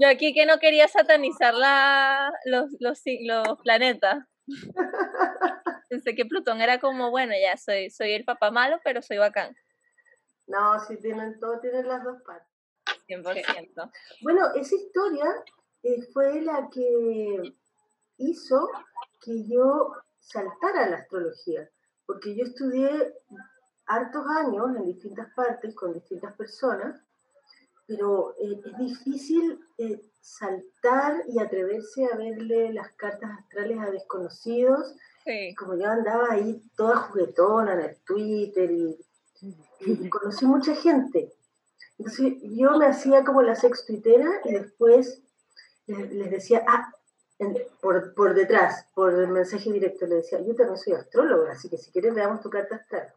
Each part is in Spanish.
Yo aquí que no quería satanizar la, los, los, los planetas. Pensé que Plutón era como, bueno, ya soy, soy el papá malo, pero soy bacán. No, sí tienen todo, tienen las dos partes. 100%. Bueno, esa historia eh, fue la que hizo que yo saltara a la astrología, porque yo estudié hartos años en distintas partes con distintas personas, pero eh, es difícil eh, saltar y atreverse a verle las cartas astrales a desconocidos. Como yo andaba ahí toda juguetona en el Twitter y, conocí mucha gente. Entonces yo me hacía como la sex twittera y después les, decía, ah, por, por, detrás, por el mensaje directo, le decía, yo también soy astróloga, así que si quieres veamos tu carta astral.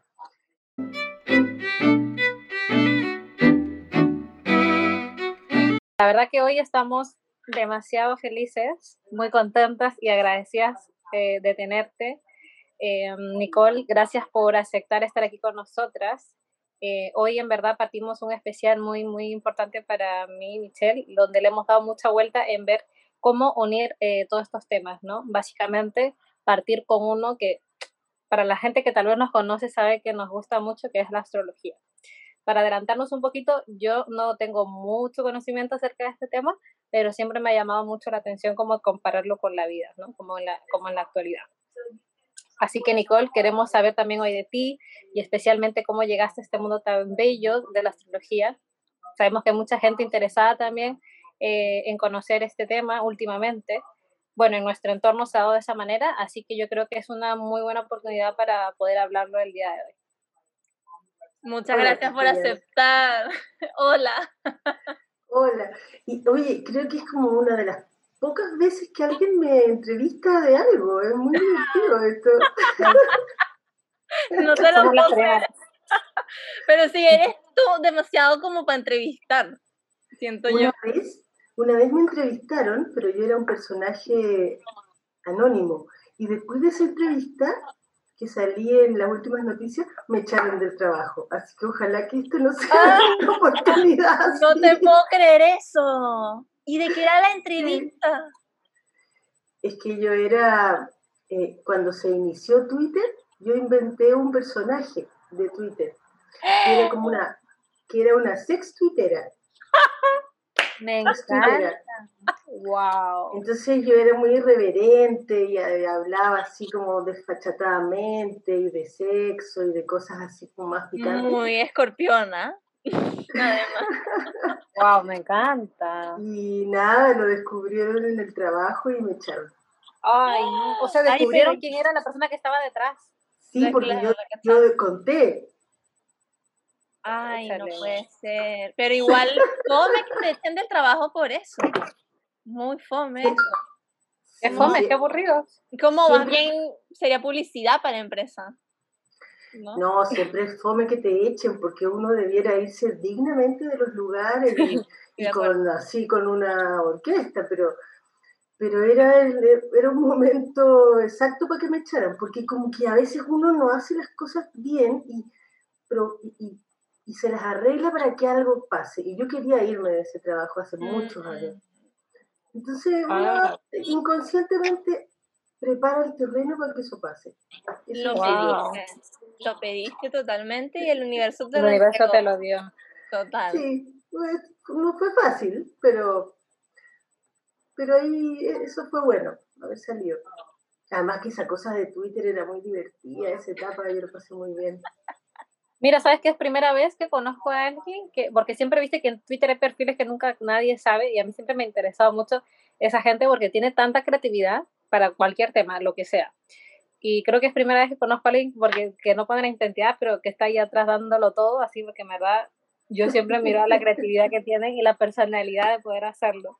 La verdad que hoy estamos demasiado felices, muy contentas y agradecidas eh, de tenerte. Eh, Nicole, gracias por aceptar estar aquí con nosotras. Eh, hoy en verdad partimos un especial muy, muy importante para mí, Michelle, donde le hemos dado mucha vuelta en ver cómo unir todos estos temas, ¿no? Básicamente partir con uno que para la gente que tal vez nos conoce sabe que nos gusta mucho, que es la astrología. Para adelantarnos un poquito, yo no tengo mucho conocimiento acerca de este tema, pero siempre me ha llamado mucho la atención cómo compararlo con la vida, ¿no? Como en la, como en la actualidad. Así que Nicole, queremos saber también hoy de ti y especialmente cómo llegaste a este mundo tan bello de la astrología. Sabemos que hay mucha gente interesada también eh, en conocer este tema últimamente bueno, en nuestro entorno se ha dado de esa manera, así que yo creo que es una muy buena oportunidad para poder hablarlo el día de hoy. Muchas gracias por aceptar. Hola. Hola. Y oye, creo que es como una de las pocas veces que alguien me entrevista de algo. Es muy divertido esto. no te lo puedo Pero sí, eres tú demasiado como para entrevistar, siento yo. Una vez me entrevistaron, pero yo era un personaje anónimo. Y después de esa entrevista, que salí en las últimas noticias, me echaron del trabajo. Así que ojalá que esto no sea una oportunidad. No te puedo creer eso. ¿Y de qué era la entrevista? Es que yo era, eh, cuando se inició Twitter, yo inventé un personaje de Twitter. Que era como una, que era una sex twittera. Me encanta. Wow. Entonces yo era muy irreverente y hablaba así como desfachatadamente y de sexo y de cosas así como más picantes. Muy escorpiona. wow, me encanta. Y nada, lo descubrieron en el trabajo y me echaron. Ay, O sea, descubrieron quién era la persona que estaba detrás. Sí, porque yo, yo conté Ay, no puede ser. Pero igual, que te echen del trabajo por eso. Muy fome. Es fome, qué aburrido. Como más bien sería publicidad para la empresa. ¿No? siempre es fome que te echen porque uno debiera irse dignamente de los lugares y, con, así con una orquesta, pero, pero era, era un momento exacto para que me echaran, porque como que a veces uno no hace las cosas bien y, pero, y, y se las arregla para que algo pase. Y yo quería irme de ese trabajo hace muchos mm. años. Entonces, ah. inconscientemente prepara el terreno para que eso pase. lo pediste, lo pediste totalmente y el universo te, el universo te lo dio. Total. Sí, no fue fácil, pero, pero ahí eso fue bueno, haber salido. Además que esa cosa de Twitter era muy divertida, esa etapa yo lo pasé muy bien. Mira, ¿sabes qué es primera vez que conozco a alguien? que Porque siempre viste que en Twitter hay perfiles que nunca nadie sabe y a mí siempre me ha interesado mucho esa gente porque tiene tanta creatividad para cualquier tema, lo que sea. Y creo que es primera vez que conozco a alguien porque que no pone la identidad, pero que está ahí atrás dándolo todo, así porque en verdad yo siempre miro la creatividad que tienen y la personalidad de poder hacerlo.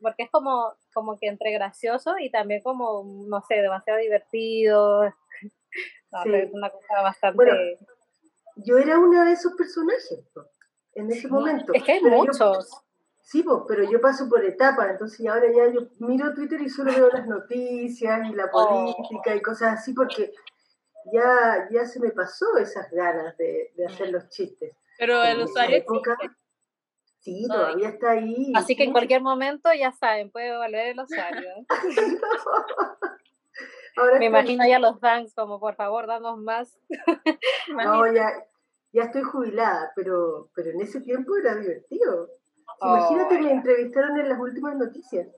Porque es como, como que entre gracioso y también como, no sé, demasiado divertido. Es una cosa bastante yo era una de esos personajes en ese momento. Es que hay muchos. sí, pero yo paso por etapas, entonces ahora ya yo miro Twitter y solo veo las noticias y la oh. política y cosas así, porque ya, ya se me pasó esas ganas de, hacer los chistes. Pero el usuario Sí, todavía está ahí. Así que en cualquier momento, ya saben, puede valer el osario. Me imagino ya los fans como, por favor, danos más. no, ya, ya estoy jubilada, pero, pero en ese tiempo era divertido. Imagínate, me entrevistaron en las últimas noticias.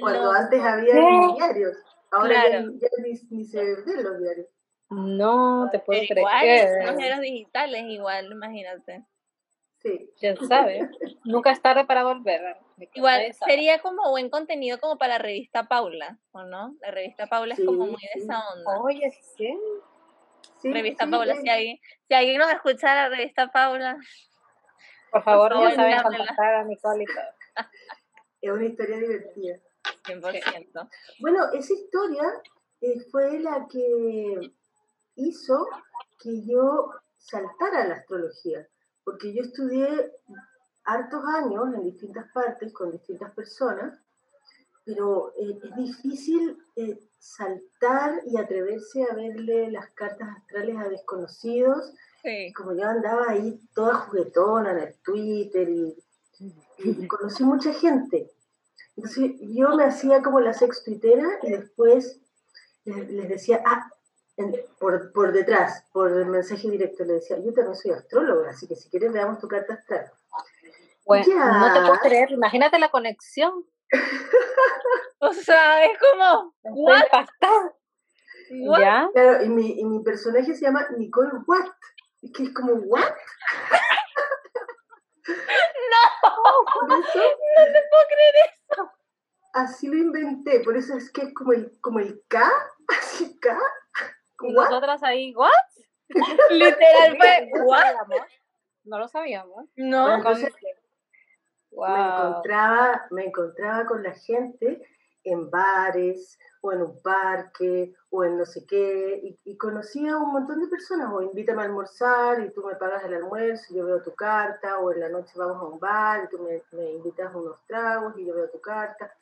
Cuando antes había diarios. Ahora ya, ni, se ven los diarios. No, te puedo creer. Igual, los diarios digitales, igual, imagínate. Sí. Ya sabes. Nunca es tarde para volver. Igual sería como buen contenido como para la revista Paula, ¿o no? La revista Paula es como muy de esa onda. Oye, ¿sí? sí revista Paula, si alguien, si alguien nos escucha la revista Paula. Por favor, ya saben contactar a Nicole y todo. Es una historia divertida. 100%. Bueno, esa historia eh, fue la que hizo que yo saltara a la astrología porque yo estudié hartos años en distintas partes con distintas personas, pero eh, es difícil eh, saltar y atreverse a verle las cartas astrales a desconocidos. Como yo andaba ahí toda juguetona en el Twitter y, conocí mucha gente. Entonces yo me hacía como la sex twittera y después les, les decía, ah, por, por detrás, por el mensaje directo, le decía, yo también soy astróloga, así que si quieres veamos tu carta astral. Bueno, no te puedo creer, imagínate la conexión. o sea, es como, ¿what? ¿Ya? Claro, y mi, y mi personaje se llama Nicole Watt, que es como, ¿what? no, no te puedo creer eso. Así lo inventé, por eso es que es como el, como el K, así K, y nosotras ahí, ¿what? Literal fue, ¿what? No lo sabíamos. No. Entonces, me, encontraba, me encontraba con la gente en bares o en un parque o en no sé qué y, y conocía a un montón de personas o invítame a almorzar y tú me pagas el almuerzo y yo veo tu carta o en la noche vamos a un bar y tú me, me invitas a unos tragos y yo veo tu carta.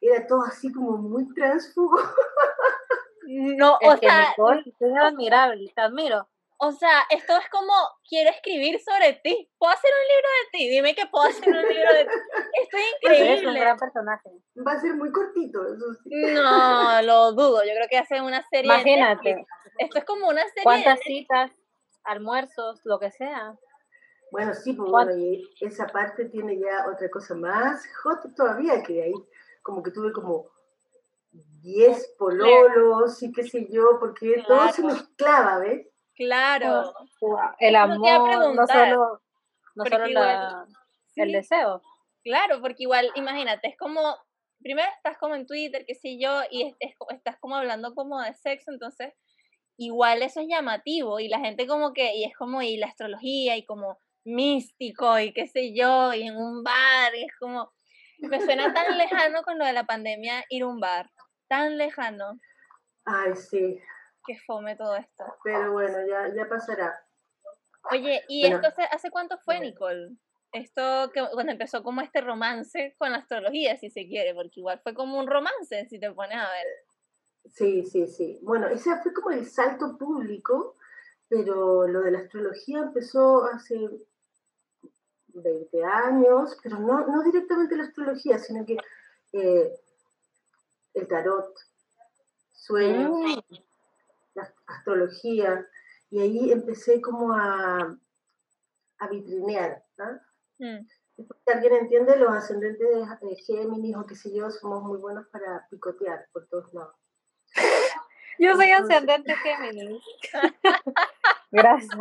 Era todo así como muy transfugo. No, o sea. es admirable, te admiro. O sea, esto es como, quiero escribir sobre ti. ¿Puedo hacer un libro de ti? Dime que puedo hacer un libro de ti. Estoy increíble. Es un gran personaje. Va a ser muy cortito, eso sí. No, lo dudo. Yo creo que hace una serie. Imagínate. Esto es como una serie. ¿Cuántas citas, almuerzos, lo que sea? Bueno, sí, pues bueno, y esa parte tiene ya otra cosa más hot todavía, que ahí como que tuve como 10 pololos y qué sé yo, porque todo se mezclaba, ¿ves? Claro. El amor, no solo, no solo el deseo. Claro, porque igual, imagínate, es como, primero estás como en Twitter, qué sé yo, y estás como hablando como de sexo, entonces igual eso es llamativo y la gente como que, y es como, y la astrología y como místico y qué sé yo, y en un bar, y es como, me suena tan lejano con lo de la pandemia ir a un bar tan lejano. Ay, sí. Que fome todo esto. Pero bueno, ya, ya pasará. Oye, ¿y esto hace, cuánto fue, Nicole? Esto que cuando empezó como este romance con la astrología, si se quiere, porque igual fue como un romance, si te pones a ver. Sí, sí, sí. Bueno, ese fue como el salto público, pero lo de la astrología empezó hace 20 años, pero no, no directamente la astrología, sino que eh, el tarot, sueños, mm. la astrología, y ahí empecé como a, a vitrinear. Mm. Si alguien entiende, los ascendentes de Géminis o qué sé yo, somos muy buenos para picotear por todos lados. Yo soy ascendente Géminis. Gracias.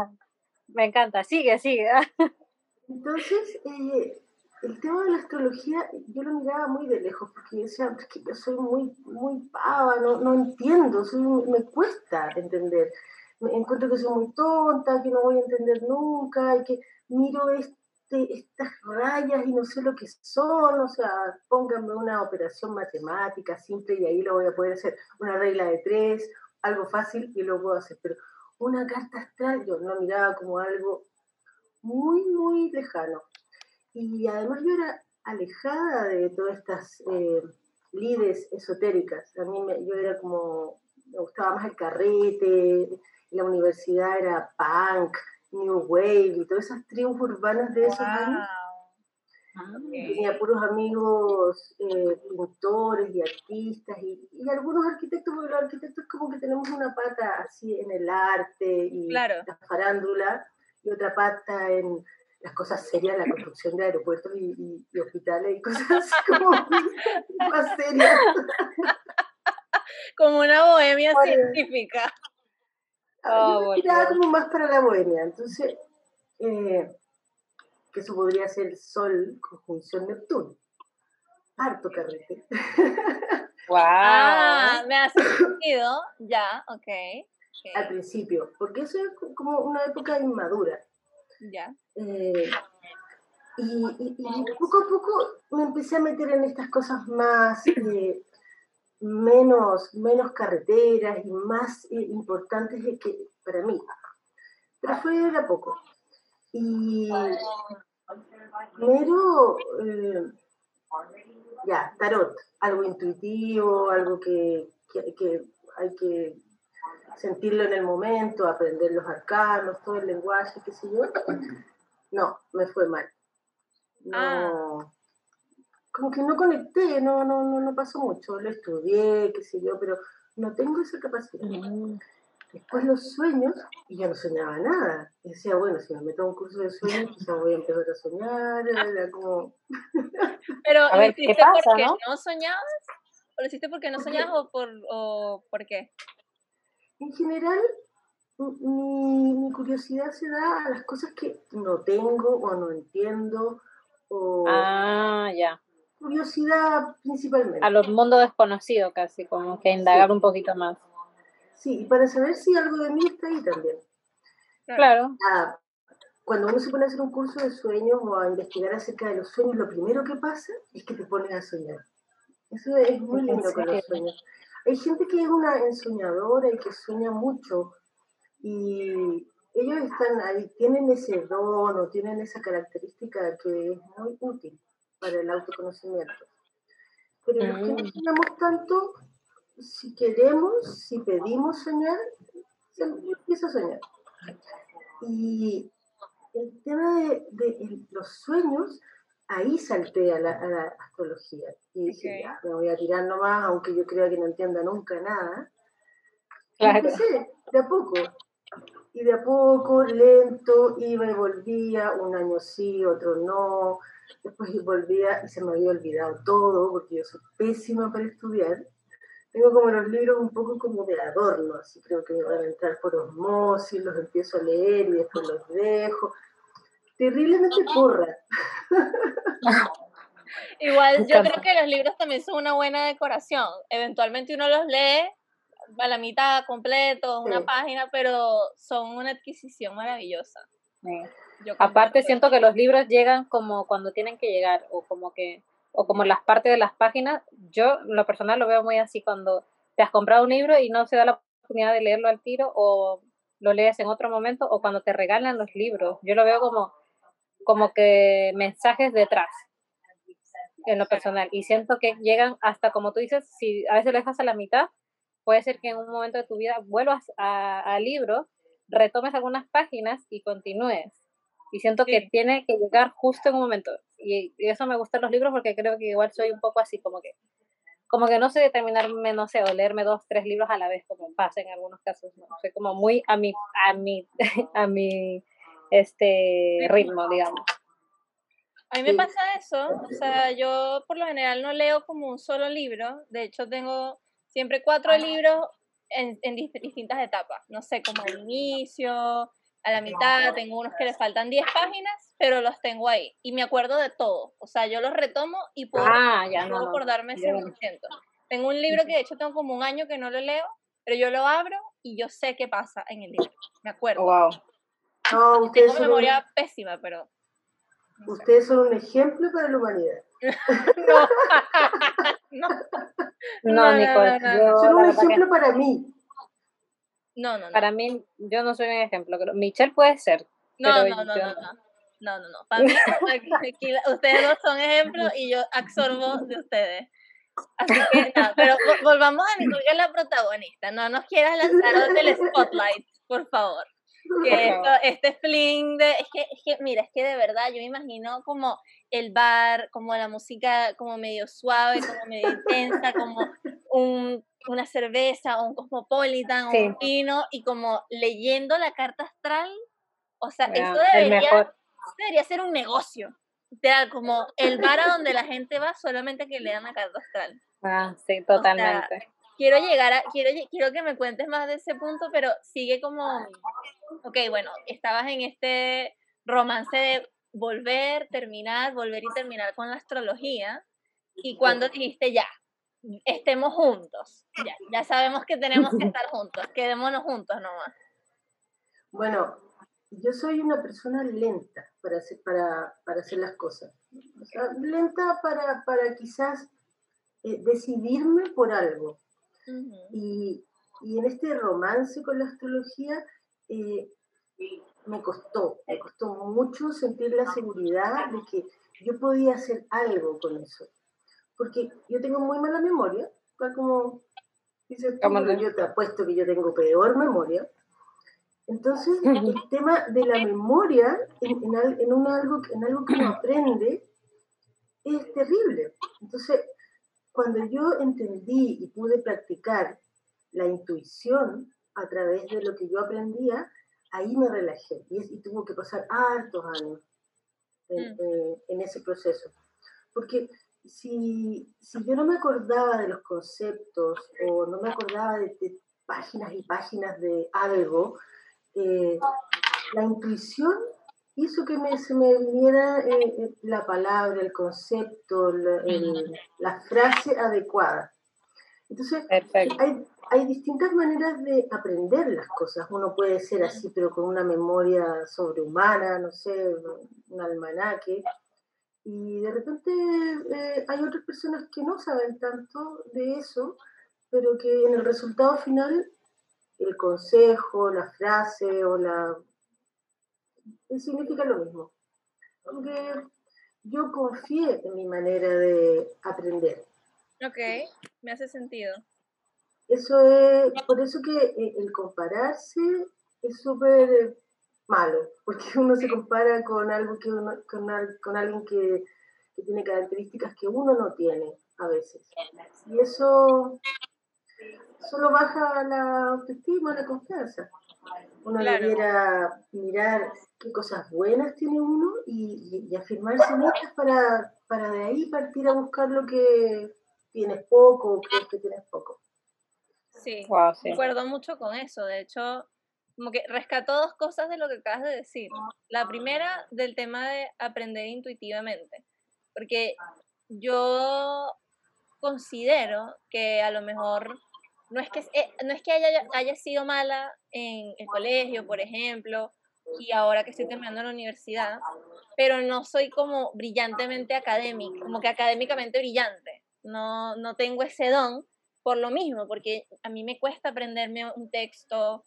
Me encanta. Sigue, sigue. Entonces, eh, el tema de la astrología yo lo miraba muy de lejos porque yo decía, que yo soy muy, muy pava, no, no entiendo, me cuesta entender. Me encuentro que soy muy tonta, que no voy a entender nunca, y que miro este, estas rayas y no sé lo que son, o sea, pónganme una operación matemática simple y ahí lo voy a poder hacer, una regla de tres, algo fácil y lo puedo hacer, pero una carta astral yo lo miraba como algo muy, muy lejano. Y además yo era alejada de todas estas eh, lides esotéricas. A mí me, yo era como, me gustaba más el carrete, la universidad era punk, new wave y todas esas tribus urbanas de esos años. Tenía puros amigos eh, pintores y artistas y, y, algunos arquitectos, porque los arquitectos como que tenemos una pata así en el arte y la farándula y otra pata en las cosas serias, la construcción de aeropuertos y, hospitales y cosas así como más serias. Como una bohemia científica. Oh, como más para la bohemia, entonces, eh, que eso podría ser Sol conjunción Neptuno. Harto carrete. Wow. Ah, me hace sentido, ya, ok. okay. Al principio, porque eso es como una época inmadura. Ya. Eh, y, poco a poco me empecé a meter en estas cosas más, eh, menos, menos carreteras y más eh, importantes que para mí. Pero fue de a poco. Y primero, ya, tarot, algo intuitivo, algo que, que hay que sentirlo en el momento, aprender los arcanos, todo el lenguaje, qué sé yo. No, me fue mal. No, ah. Como que no conecté, no, no, no, no pasó mucho. Lo estudié, qué sé yo, pero no tengo esa capacidad. Mm. Después los sueños, y yo no soñaba nada. Y decía, bueno, si me meto a un curso de sueños, quizás voy a empezar a soñar, era como... Pero, ¿lo hiciste porque ¿no? soñabas? ¿O lo hiciste porque no soñabas o por, o por qué? En general, mi, curiosidad se da a las cosas que no tengo o no entiendo. O ah, ya. Curiosidad principalmente. A los mundos desconocidos casi, como que indagar un poquito más. Sí, y para saber si algo de mí está ahí también. Claro. Ah, cuando uno se pone a hacer un curso de sueños o a investigar acerca de los sueños, lo primero que pasa es que te pones a soñar. Eso es muy lindo con los sueños. Hay gente que es una ensoñadora y que sueña mucho y ellos están ahí, tienen ese don o tienen esa característica que es muy útil para el autoconocimiento. Pero los que no mm. soñamos tanto, si queremos, si pedimos soñar, se empieza a soñar. Y el tema de, de los sueños ahí salté a la, astrología. Y dije, ya, me voy a tirar nomás, aunque yo crea que no entienda nunca nada. Claro. empecé de a poco. Y de a poco, lento, iba y volvía, un año sí, otro no. Después volvía y se me había olvidado todo, porque yo soy pésima para estudiar. Tengo como los libros un poco como de adorno, así creo que me van a entrar por osmosis, los empiezo a leer y después los dejo terriblemente porra. Igual yo creo que los libros también son una buena decoración. Eventualmente uno los lee a la mitad completo, una página, pero son una adquisición maravillosa. Aparte siento que los libros llegan como cuando tienen que llegar o como que o como las partes de las páginas. Yo lo personal lo veo muy así cuando te has comprado un libro y no se da la oportunidad de leerlo al tiro o lo lees en otro momento o cuando te regalan los libros. Yo lo veo como como que mensajes detrás en lo personal y siento que llegan hasta como tú dices, si a veces lo dejas a la mitad, puede ser que en un momento de tu vida vuelvas al libro, retomes algunas páginas y continúes. Y siento que tiene que llegar justo en un momento. Y, eso me gustan los libros porque creo que igual soy un poco así, como que como que no sé determinarme, no sé, o leerme dos, tres libros a la vez, como pasa en algunos casos, ¿no? Soy como muy a mi, a mi, a mi este ritmo, digamos. A mí me pasa eso, o sea, yo por lo general no leo como un solo libro, de hecho tengo siempre cuatro libros en, en distintas etapas, no sé, como al inicio, a la mitad, tengo unos que le faltan 10 páginas, pero los tengo ahí y me acuerdo de todo, o sea, yo los retomo y puedo, ah, ya, no, acordarme 100%. Tengo un libro que de hecho tengo como un año que no lo leo, pero yo lo abro y yo sé qué pasa en el libro, me acuerdo. Wow. No, Tengo memoria pésima, pero. Ustedes son un ejemplo para la humanidad. no. no, Nicole. son un ejemplo para mí. No, no, no. Para mí, yo no soy un ejemplo. Michelle puede ser. No, no, no, no, no, no. No, Para mí, ustedes dos son ejemplos y yo absorbo de ustedes. Así que, no, pero volvamos a Nicole, que es la protagonista. No nos quieras lanzar del spotlight, por favor que esto, este fling de, es que, es que, mira, es que de verdad yo me imagino como el bar, como la música como medio suave, como medio intensa, como un, una cerveza o un cosmopolitan o un vino y como leyendo la carta astral. O sea, eso debería, debería ser un negocio. O sea, como el bar a donde la gente va solamente que lean la carta astral. Ah, sí, totalmente. quiero llegar a, quiero, quiero que me cuentes más de ese punto, pero sigue como, ok, bueno, estabas en este romance de volver, terminar, volver y terminar con la astrología, y cuando dijiste ya, estemos juntos, ya, ya sabemos que tenemos que estar juntos, quedémonos juntos nomás. Bueno, yo soy una persona lenta para hacer, para, para hacer las cosas. lenta para, para quizás eh, decidirme por algo. y, y, en este romance con la astrología eh, me costó, me costó mucho sentir la seguridad de que yo podía hacer algo con eso. Porque yo tengo muy mala memoria, como dices yo te apuesto que yo tengo peor memoria. Entonces, el tema de la memoria en, en, un algo, en algo que uno aprende es terrible. Entonces, cuando yo entendí y pude practicar la intuición a través de lo que yo aprendía, ahí me relajé y, tuvo que pasar hartos años en, mm. ese proceso. Porque si, si, yo no me acordaba de los conceptos o no me acordaba de, de páginas y páginas de algo, eh, la intuición hizo que me, se me viniera eh, eh, la palabra, el concepto, la, frase adecuada. Entonces, hay, hay, distintas maneras de aprender las cosas. Uno puede ser así, pero con una memoria sobrehumana, no sé, un almanaque. Y de repente hay otras personas que no saben tanto de eso, pero que en el resultado final el consejo, la frase o la... significa lo mismo. Aunque yo confié en mi manera de aprender. Ok, me hace sentido. Eso es, por eso que eh, el compararse es súper malo, porque uno se compara con algo que con, con alguien que, que tiene características que uno no tiene a veces. Y eso solo baja la autoestima, la confianza. Uno debiera mirar qué cosas buenas tiene uno y, afirmarse en ellas para, para de ahí partir a buscar lo que tienes poco o crees que tienes poco. Sí, wow, sí, acuerdo mucho con eso. De hecho, como que rescató dos cosas de lo que acabas de decir. La primera, del tema de aprender intuitivamente. Porque yo considero que a lo mejor no es que, eh, no es que haya, haya sido mala en el colegio, por ejemplo, y ahora que estoy terminando la universidad, pero no soy como brillantemente académica, como que académicamente brillante. No, no tengo ese don por lo mismo, porque a mí me cuesta aprenderme un texto,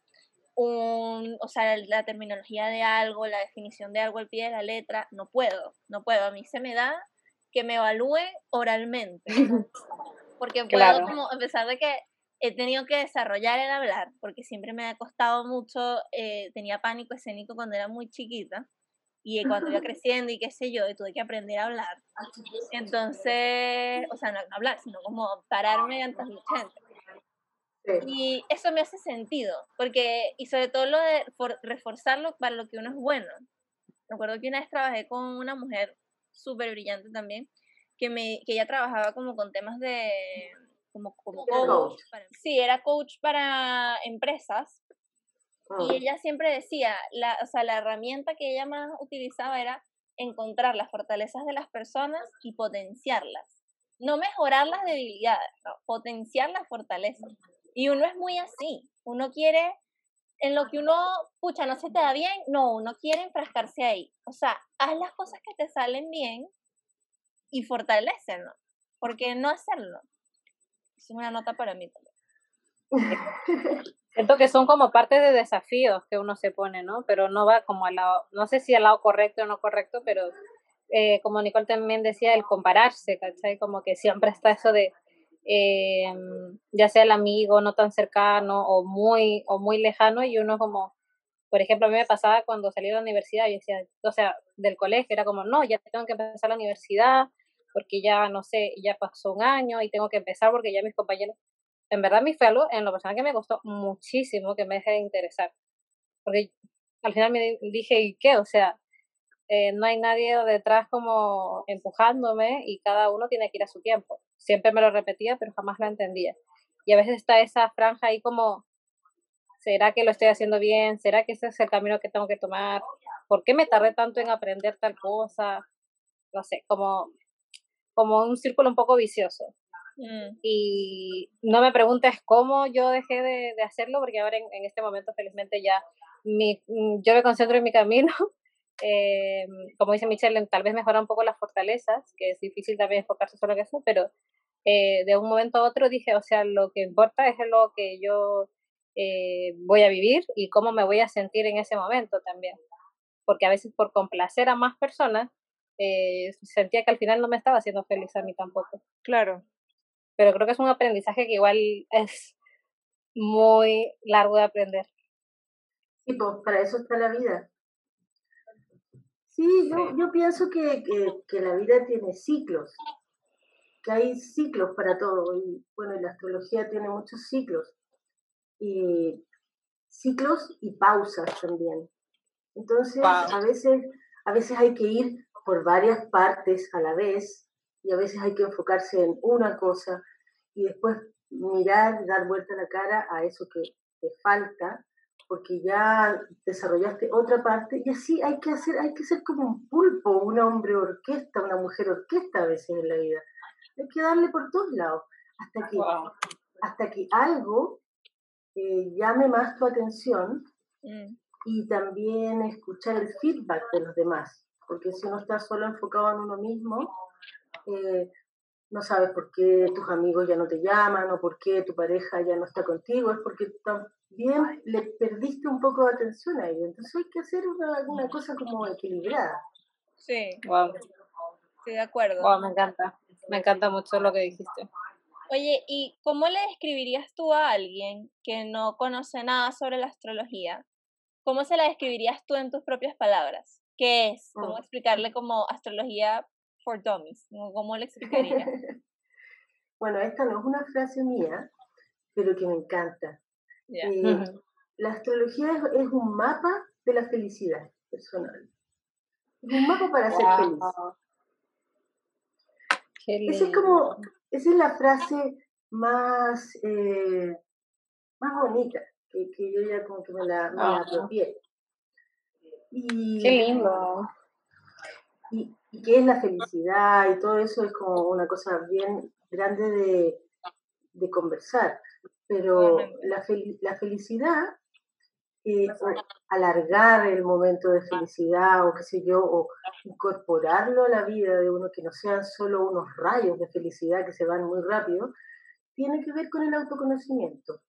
un, o sea, la terminología de algo, la definición de algo al pie de la letra, no puedo, no puedo. A mí se me da que me evalúe oralmente. Porque puedo como, a pesar de que he tenido que desarrollar el hablar, porque siempre me ha costado mucho, eh, tenía pánico escénico cuando era muy chiquita, y cuando iba creciendo y qué sé yo, tuve que aprender a hablar. Entonces, o sea, no, hablar, sino como pararme ante la gente. Y eso me hace sentido, porque, y sobre todo lo de reforzarlo para lo que uno es bueno. Recuerdo que una vez trabajé con una mujer súper brillante también, que, me, que ella trabajaba como con temas de, como, como coach. sí, era coach para empresas. Y ah. ella siempre decía, la, o sea, la herramienta que ella más utilizaba era encontrar las fortalezas de las personas y potenciarlas. No mejorar las debilidades, no, potenciar las fortalezas. Y uno es muy así. Uno quiere, en lo que uno, pucha, no se te da bien, no, uno quiere enfrascarse ahí. O sea, haz las cosas que te salen bien y fortalecerlo. ¿Por qué no hacerlo? es una nota para mí también. Siento que son como parte de desafíos que uno se pone, ¿no? Pero no va como al lado, no sé si al lado correcto o no correcto, pero eh, como Nicole también decía, el compararse, ¿cachai? Como que siempre está eso de, eh, ya sea el amigo no tan cercano o muy, o muy lejano, y uno como, Por ejemplo, a mí me pasaba cuando salí de la universidad, y decía, o sea, del colegio, era como, no, ya tengo que empezar la universidad, porque ya, no sé, ya pasó un año y tengo que empezar porque ya mis compañeros, en verdad mi fue en lo personal que me costó muchísimo que me deje de interesar, porque al final me dije, ¿y qué? O sea, eh, no hay nadie detrás como empujándome y cada uno tiene que ir a su tiempo. Siempre me lo repetía, pero jamás lo entendía. Y a veces está esa franja ahí como, ¿será que lo estoy haciendo bien? ¿Será que ese es el camino que tengo que tomar? ¿Por qué me tardé tanto en aprender tal cosa? No sé, como, como un círculo un poco vicioso. Mm. Y no me preguntes cómo yo dejé de, de hacerlo, porque ahora en, en, este momento felizmente ya mi, mm, yo me concentro en mi camino. Eh, como dice Michelle, tal vez mejora un poco las fortalezas, que es difícil también enfocarse solo en eso, pero eh, de un momento a otro dije, o sea, lo que importa es lo que yo eh, voy a vivir y cómo me voy a sentir en ese momento también. Porque a veces por complacer a más personas, eh, sentía que al final no me estaba haciendo feliz a mí tampoco. Claro. Pero creo que es un aprendizaje que igual es muy largo de aprender. Sí, pues para eso está la vida. Sí, yo, yo pienso que, que, que, la vida tiene ciclos, que hay ciclos para todo. Y bueno, la astrología tiene muchos ciclos y ciclos y pausas también. Entonces, a, veces, a veces hay que ir por varias partes a la vez y a veces hay que enfocarse en una cosa y después mirar, dar vuelta la cara a eso que te falta porque ya desarrollaste otra parte y así hay que hacer, hay que ser como un pulpo, un hombre orquesta, una mujer orquesta a veces en la vida. Hay que darle por todos lados hasta que, hasta que algo llame más tu atención mm. y también escuchar el feedback de los demás, porque si uno está solo enfocado en uno mismo, eh, no sabes por qué tus amigos ya no te llaman o por qué tu pareja ya no está contigo, es porque también le perdiste un poco de atención a ellos. Entonces hay que hacer una, una cosa como equilibrada. Sí. Wow. Estoy de acuerdo. Wow, me encanta. Me encanta mucho lo que dijiste. Oye, ¿y cómo le describirías tú a alguien que no conoce nada sobre la astrología? ¿Cómo se la describirías tú en tus propias palabras? ¿Qué es? ¿Cómo mm. explicarle como astrología for dummies? ¿Cómo le explicarías? bueno, esta no es una frase mía, pero que me encanta. Eh, la astrología es, un mapa de la felicidad personal. Es un mapa para ser feliz. Esa es como, esa es la frase más, eh, más bonita que, que, yo ya como que me la, me apropié. Y, Qué lindo. Y, y qué es la felicidad y todo eso es como una cosa bien grande de, de conversar. Pero la, la felicidad eh, alargar el momento de felicidad o qué sé yo, o incorporarlo a la vida de uno que no sean solo unos rayos de felicidad que se van muy rápido, tiene que ver con el autoconocimiento.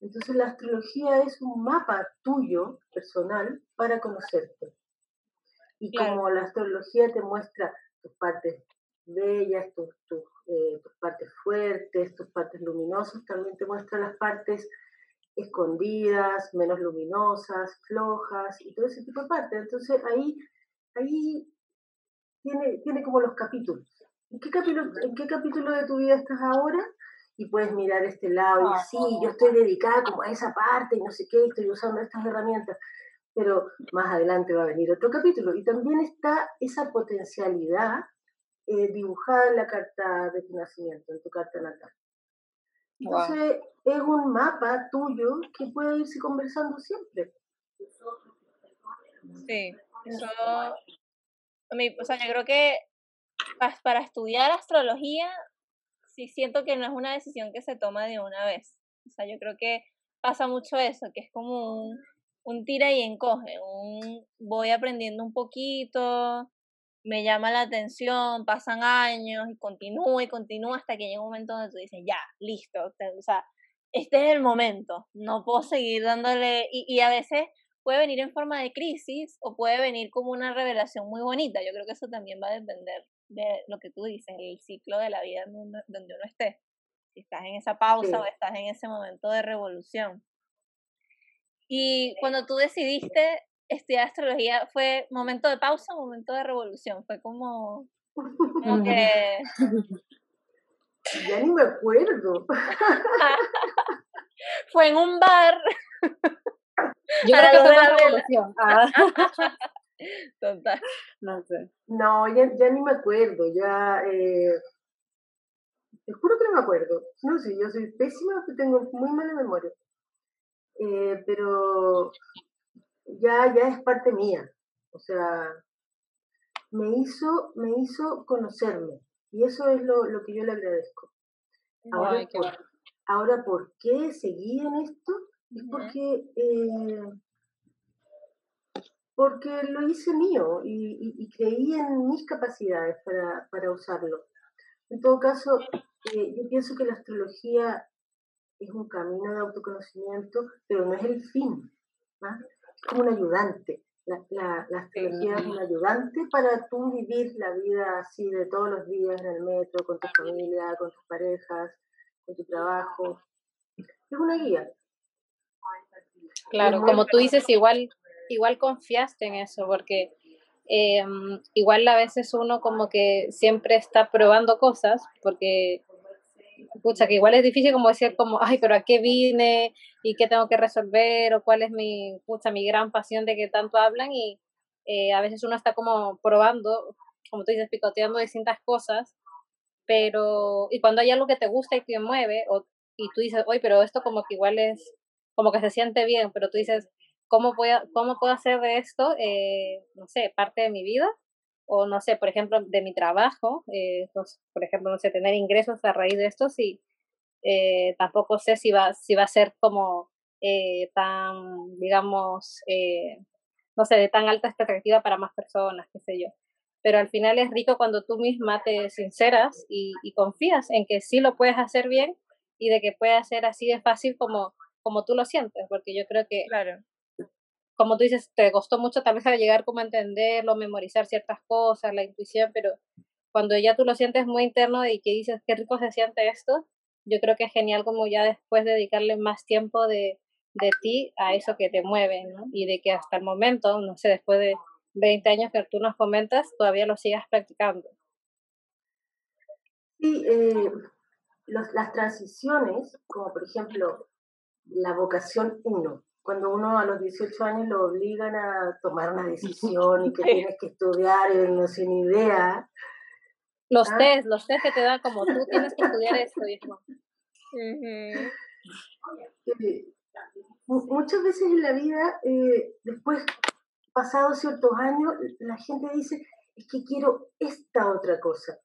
Entonces la astrología es un mapa tuyo, personal, para conocerte. Y como la astrología te muestra tus partes bellas, tus, tus, eh, tus partes fuertes, tus partes luminosas, también te muestra las partes escondidas, menos luminosas, flojas y todo ese tipo de partes. Entonces ahí, ahí tiene, tiene como los capítulos. ¿En qué, capítulo, ¿En qué capítulo de tu vida estás ahora? Y puedes mirar este lado y sí, yo estoy dedicada como a esa parte y no sé qué, estoy usando estas herramientas. Pero más adelante va a venir otro capítulo. Y también está esa potencialidad eh, dibujada en la carta de tu nacimiento, en tu carta natal. Entonces, es un mapa tuyo que puede irse conversando siempre. Sí, eso. O sea, yo creo que para estudiar astrología, sí siento que no es una decisión que se toma de una vez. O sea, yo creo que pasa mucho eso, que es como un, un tira y encoge, un voy aprendiendo un poquito, me llama la atención, pasan años y continúa y continúa hasta que llega un momento donde tú dices, ya, listo, o sea, este es el momento, no puedo seguir dándole, y, y a veces puede venir en forma de crisis o puede venir como una revelación muy bonita, yo creo que eso también va a depender de lo que tú dices, el ciclo de la vida donde uno esté, si estás en esa pausa o estás en ese momento de revolución. Y cuando tú decidiste estudiar astrología, ¿fue momento de pausa o momento de revolución? Fue como, como que... Ya ni me acuerdo. fue en un bar. Yo creo que fue una revolución. Ah. Total. No sé. No, ya, ya ni me acuerdo. Ya... Eh... Te juro que no me acuerdo. No sé, yo soy pésima, tengo muy mala memoria. Eh, pero ya, ya es parte mía. O sea, me hizo, me hizo conocerme. Y eso es lo, lo que yo le agradezco. Ahora, por, ahora, ¿por qué seguí en esto? Es porque, eh, porque lo hice mío y, y, creí en mis capacidades para, para usarlo. En todo caso, eh, yo pienso que la astrología es un camino de autoconocimiento, pero no es el fin. ¿ah? Es como un ayudante. La, la, la astrología es un ayudante para tú vivir la vida así de todos los días en el metro, con tu familia, con tus parejas, con tu trabajo. Es una guía. Claro, como tú dices, igual, igual confiaste en eso, porque eh, igual a veces uno como que siempre está probando cosas, porque pucha, que igual es difícil como decir como, ay, pero a qué vine y qué tengo que resolver o cuál es mi, pucha, mi gran pasión de que tanto hablan y eh, a veces uno está como probando, como tú dices, picoteando distintas cosas, pero, y cuando hay algo que te gusta y que mueve, o, y tú dices, oye, pero esto como que igual es, como que se siente bien, pero tú dices, ¿cómo, voy a, cómo puedo hacer de esto, eh, no sé, parte de mi vida? O no sé, por ejemplo, de mi trabajo, eh, por ejemplo, no sé, tener ingresos a raíz de esto, sí, eh, tampoco sé si va, si va a ser como eh, tan, digamos, eh, no sé, de tan alta expectativa para más personas, qué sé yo. Pero al final es rico cuando tú misma te sinceras y, y confías en que sí lo puedes hacer bien y de que puede ser así de fácil como, como tú lo sientes, porque yo creo que claro como tú dices, te costó mucho tal vez a llegar como a entenderlo, memorizar ciertas cosas, la intuición, pero cuando ya tú lo sientes muy interno y que dices qué rico se siente esto, yo creo que es genial como ya después dedicarle más tiempo de, de ti a eso que te mueve, ¿no? Y de que hasta el momento, no sé, después de 20 años que tú nos comentas, todavía lo sigas practicando. Sí, eh, los, las transiciones, como por ejemplo la vocación 1, cuando uno a los 18 años lo obligan a tomar una decisión y que tienes que estudiar y no sin idea. Los ¿Ah? test, los test que te dan como tú tienes que estudiar esto, hijo. muchas veces en la vida, eh, después, pasados ciertos años, la gente dice, es que quiero esta otra cosa.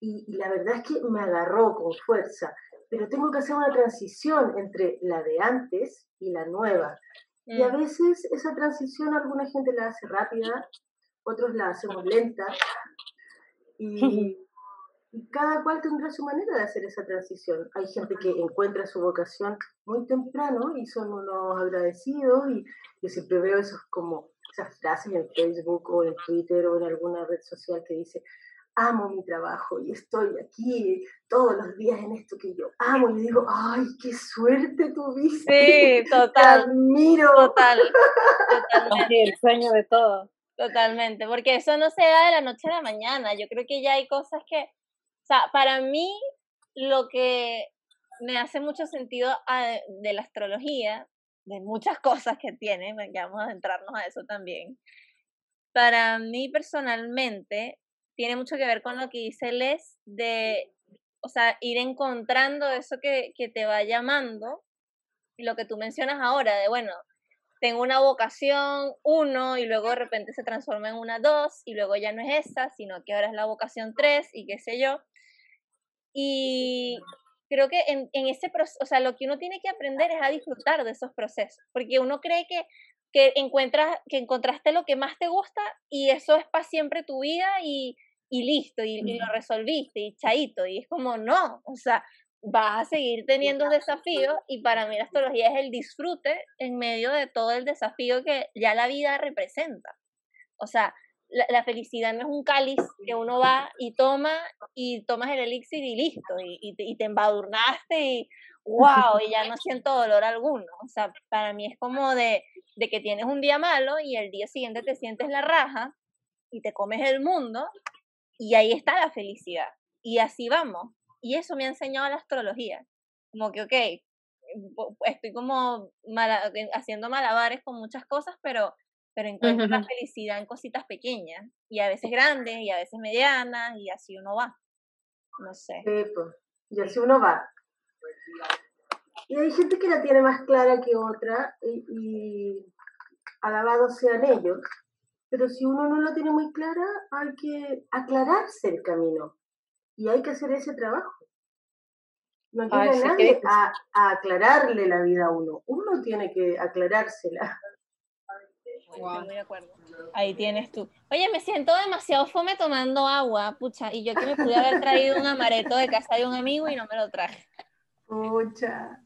Y, y la verdad es que me agarró con fuerza pero tengo que hacer una transición entre la de antes y la nueva. Y a mm. veces esa transición alguna gente la hace rápida, otros la hacemos lenta. Y, y, cada cual tendrá su manera de hacer esa transición. Hay gente que encuentra su vocación muy temprano y son unos agradecidos y yo siempre veo esos como esas frases en Facebook o en Twitter o en alguna red social que dice, amo mi trabajo y estoy aquí todos los días en esto que yo amo y digo, ay, qué suerte tuviste. Sí, total. Te admiro. Total. Totalmente. el sueño de todo. Totalmente, porque eso no se da de la noche a la mañana. Yo creo que ya hay cosas que, o sea, para mí lo que me hace mucho sentido de la astrología, de muchas cosas que tiene, ya vamos a entrarnos a eso también. Para mí personalmente, tiene mucho que ver con lo que dice Les de, o sea, ir encontrando eso que, que te va llamando, lo que tú mencionas ahora, de bueno, tengo una vocación uno y luego de repente se transforma en una dos y luego ya no es esa, sino que ahora es la vocación tres y qué sé yo. Y creo que en, en ese proceso, o sea, lo que uno tiene que aprender es a disfrutar de esos procesos, porque uno cree que que encuentras que encontraste lo que más te gusta y eso es para siempre tu vida y, y listo, y, lo resolviste, y chaito, y es como, no, o sea, vas a seguir teniendo desafíos y para mí la astrología es el disfrute en medio de todo el desafío que ya la vida representa. O sea, la, felicidad no es un cáliz que uno va y toma y tomas el elixir y listo, y, y, te embadurnaste y wow, y ya no siento dolor alguno. O sea, para mí es como de, de que tienes un día malo y el día siguiente te sientes la raja y te comes el mundo y ahí está la felicidad. Y así vamos. Y eso me ha enseñado la astrología. Como que, ok, estoy como haciendo malabares con muchas cosas, pero pero encuentro la felicidad en cositas pequeñas y a veces grandes y a veces medianas y así uno va. No sé. Sí, pues, y así uno va. Y hay gente que la tiene más clara que otra y, y alabados sean ellos, pero si uno no la tiene muy clara, hay que aclararse el camino y hay que hacer ese trabajo. No tiene nadie a, a aclararle la vida a uno, uno tiene que aclarársela. Estoy muy de acuerdo. Ahí tienes tú. Oye, me siento demasiado fome tomando agua, pucha, y yo que me pude haber traído un amareto de casa de un amigo y no me lo traje. Pucha.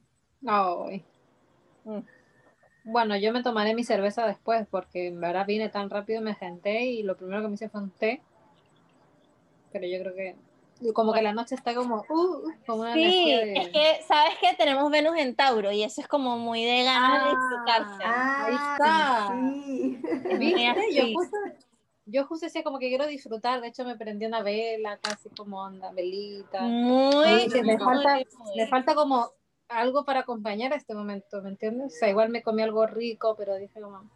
Ay. Mm. Bueno, yo me tomaré mi cerveza después porque en verdad vine tan rápido, me senté y lo primero que me hice fue un té. Pero yo creo que como que la noche está como, uh, como una Sí, es que, ¿sabes que Tenemos Venus en Tauro y eso es como muy de ganas de disfrutarse. Ah, ahí está. Sí. Yo, justo, yo justo decía como que quiero disfrutar, de hecho me prendí una vela, casi como onda, velita. Muy, me, falta, me falta como algo para acompañar a este momento, ¿me entiendes? O sea, igual me comí algo rico, pero dije como,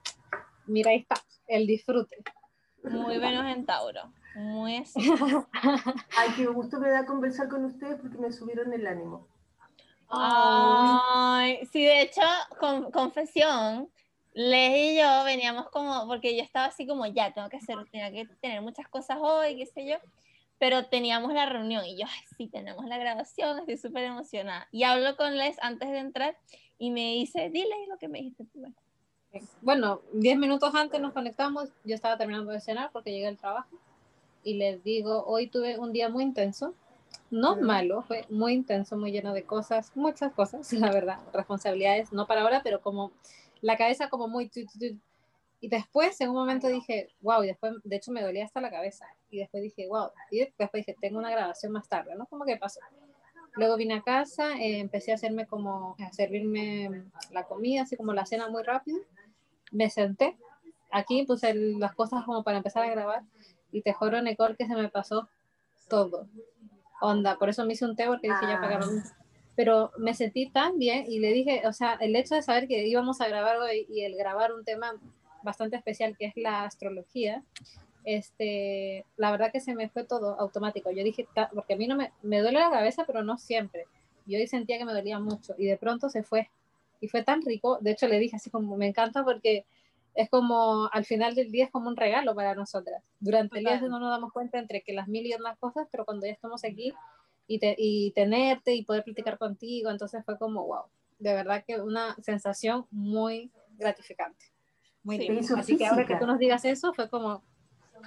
mira, ahí está, el disfrute. Muy Venus en Tauro. Muy así. Ay, qué gusto me da conversar con ustedes porque me subieron el ánimo. Ay, sí, de hecho, con, confesión, Les y yo veníamos como, porque yo estaba así como, ya, tengo que hacer, tenía que tener muchas cosas hoy, qué sé yo, pero teníamos la reunión y yo, ay, sí, tenemos la grabación, estoy súper emocionada. Y hablo con Les antes de entrar y me dice, dile lo que me dijiste tú. Bueno, diez minutos antes nos conectamos, yo estaba terminando de cenar porque llegué al trabajo y les digo, hoy tuve un día muy intenso, no malo, fue muy intenso, muy lleno de cosas, muchas cosas, la verdad, responsabilidades, no para ahora, pero como la cabeza como muy... Y después, en un momento dije, wow, y después, de hecho, me dolía hasta la cabeza. Y después dije, wow, y después dije, tengo una grabación más tarde, ¿no? Como que pasó. Luego vine a casa, eh, empecé a hacerme como, a servirme la comida, así como la cena muy rápido. Me senté, aquí puse las cosas como para empezar a grabar y te juro, Nicole, que se me pasó todo. Onda, por eso me hice un té porque dije ya pagaron. Ah. Pero me sentí tan bien y le dije, o sea, el hecho de saber que íbamos a grabar hoy y el grabar un tema bastante especial que es la astrología, este, la verdad que se me fue todo automático. Yo dije, porque a mí no me, me duele la cabeza, pero no siempre. Yo hoy sentía que me dolía mucho y de pronto se fue. Y fue tan rico, de hecho le dije así como, me encanta porque es como al final del día es como un regalo para nosotras. Durante el día no nos damos cuenta entre que las mil y otras cosas, pero cuando ya estamos aquí y, y tenerte y poder platicar contigo, entonces fue como, wow, de verdad que una sensación muy gratificante. Muy Así que ahora que tú nos digas eso, fue como...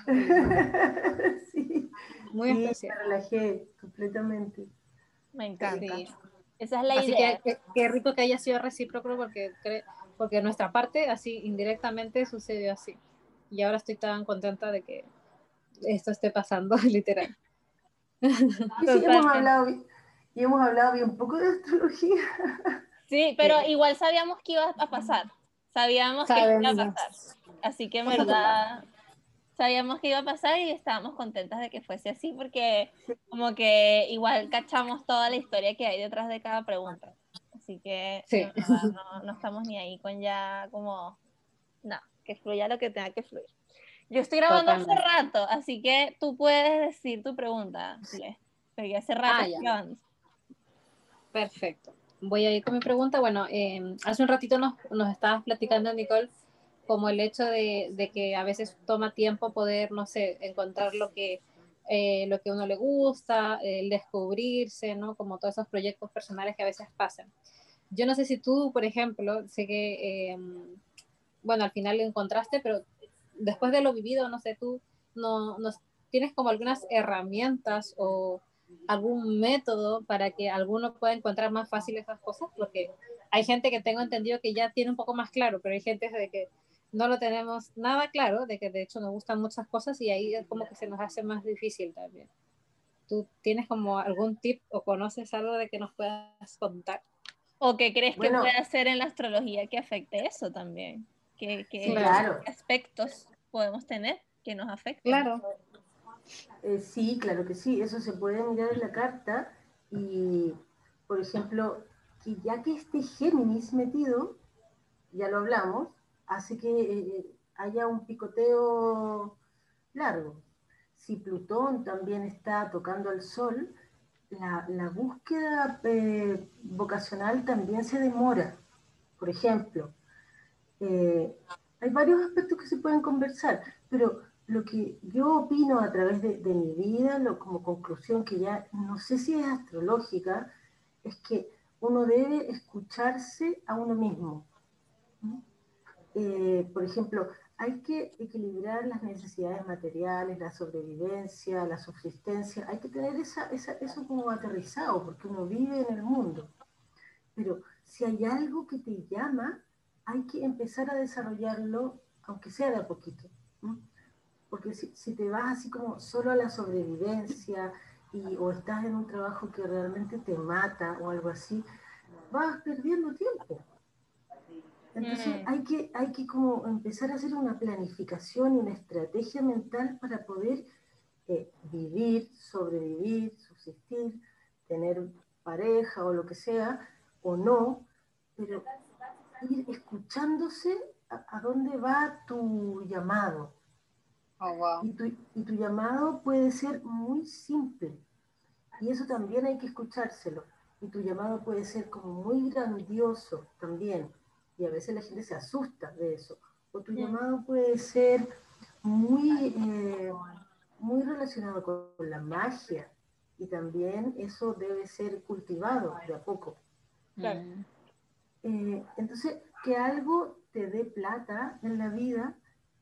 sí. Muy especial. Me relajé completamente. Me encanta. Esa es la idea. Que, qué rico que haya sido recíproco porque porque nuestra parte así indirectamente sucedió así. Y ahora estoy tan contenta de que esto esté pasando, literal. Y hemos hablado, y hemos hablado bien poco de astrología. Sí, pero igual sabíamos que iba a pasar. Sabíamos que iba a pasar. Así que en verdad sabíamos que iba a pasar y estábamos contentas de que fuese así porque como que igual cachamos toda la historia que hay detrás de cada pregunta. Así que no, estamos ni ahí con ya como, no, que fluya lo que tenga que fluir. Yo estoy grabando hace rato, así que tú puedes decir tu pregunta, porque hace rato ah, grabando. Perfecto. Voy a ir con mi pregunta. Bueno, em, hace un ratito nos, nos estabas platicando, Nicole, como el hecho de, de, que a veces toma tiempo poder, no sé, encontrar lo que, eh, lo que uno le gusta, el descubrirse, ¿no? Como todos esos proyectos personales que a veces pasan. Yo no sé si tú, por ejemplo, sé que, em, bueno, al final lo encontraste, pero después de lo vivido, no sé, tú no, no, tienes como algunas herramientas o algún método para que alguno pueda encontrar más fácil esas cosas, porque hay gente que tengo entendido que ya tiene un poco más claro, pero hay gente de que no lo tenemos nada claro, de que de hecho nos gustan muchas cosas y ahí es como que se nos hace más difícil también. ¿Tú tienes como algún tip o conoces algo de que nos puedas contar? ¿O qué crees que puede hacer en la astrología que afecte eso también? ¿Qué, aspectos podemos tener que nos afecten? Claro. Eh, sí, claro que sí, eso se puede mirar en la carta y, por ejemplo, que ya que esté Géminis metido, ya lo hablamos, hace que eh, haya un picoteo largo. Si Plutón también está tocando al Sol, la, búsqueda eh, vocacional también se demora. Por ejemplo, eh, hay varios aspectos que se pueden conversar, pero lo que yo opino a través de, de mi vida, lo, como conclusión que ya no sé si es astrológica, es que uno debe escucharse a uno mismo. Eh, por ejemplo, hay que equilibrar las necesidades materiales, la sobrevivencia, la subsistencia, hay que tener esa, eso como aterrizado, porque uno vive en el mundo. Pero si hay algo que te llama, hay que empezar a desarrollarlo, aunque sea de a poquito. Porque si, si, te vas así como solo a la sobrevivencia y, o estás en un trabajo que realmente te mata o algo así, vas perdiendo tiempo. Entonces mm. hay, que, hay que como empezar a hacer una planificación y una estrategia mental para poder eh, vivir, sobrevivir, subsistir, tener pareja o lo que sea, o no, pero ir escuchándose a, dónde va tu llamado. Oh, y, tu, y tu llamado puede ser muy simple, y eso también hay que escuchárselo. Y tu llamado puede ser como muy grandioso también y a veces la gente se asusta de eso. O tu llamado puede ser muy, eh, muy relacionado con la magia y también eso debe ser cultivado de a poco. Eh, entonces, que algo te dé plata en la vida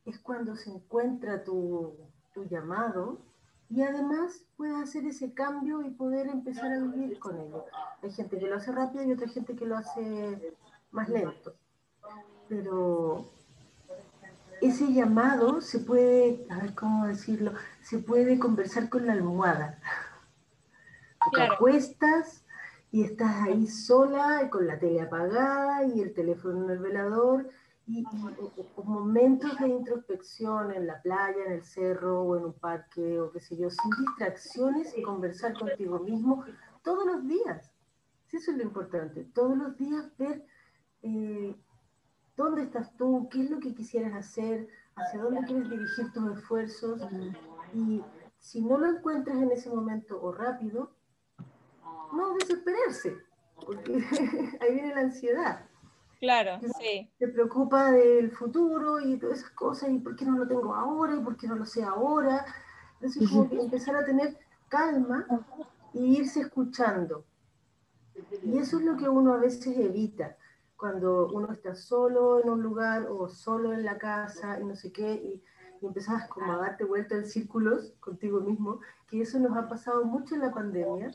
es cuando se encuentra tu, tu llamado y además puedes hacer ese cambio y poder empezar a vivir con ello. Hay gente que lo hace rápido y otra gente que lo hace más lento pero ese llamado se puede, a ver cómo decirlo, se puede conversar con la almohada. Te acuestas y estás ahí sola, con la tele apagada y el teléfono en el velador, y, momentos de introspección en la playa, en el cerro o en un parque o qué sé yo, sin distracciones y conversar contigo mismo todos los días. Eso es lo importante, todos los días ver eh, ¿Dónde estás tú? ¿Qué es lo que quisieras hacer? ¿Hacia dónde quieres dirigir tus esfuerzos? Y si no lo encuentras en ese momento o rápido, no desesperarse, porque ahí viene la ansiedad. Claro, sí. Te preocupa del futuro y todas esas cosas, y por qué no lo tengo ahora, y por qué no lo sé ahora. Entonces, como que empezar a tener calma y irse escuchando. Y eso es lo que uno a veces evita cuando uno está solo en un lugar o solo en la casa y no sé qué, y, y empezás como a darte vuelta en círculos contigo mismo, que eso nos ha pasado mucho en la pandemia,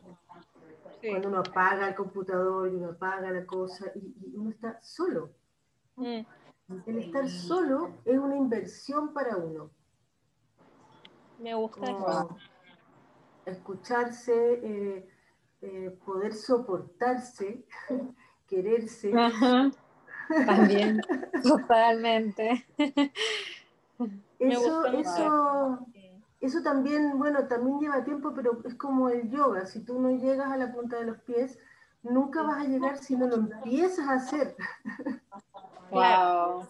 cuando uno apaga el computador y uno apaga la cosa y, uno está solo. Mm. El estar solo es una inversión para uno. Me gusta eso. Escucharse, eh, eh, poder soportarse quererse. También, totalmente. Eso, eso, eso también, bueno, también lleva tiempo, pero es como el yoga. Si tú no llegas a la punta de los pies, nunca vas a llegar si no lo empiezas a hacer. Wow.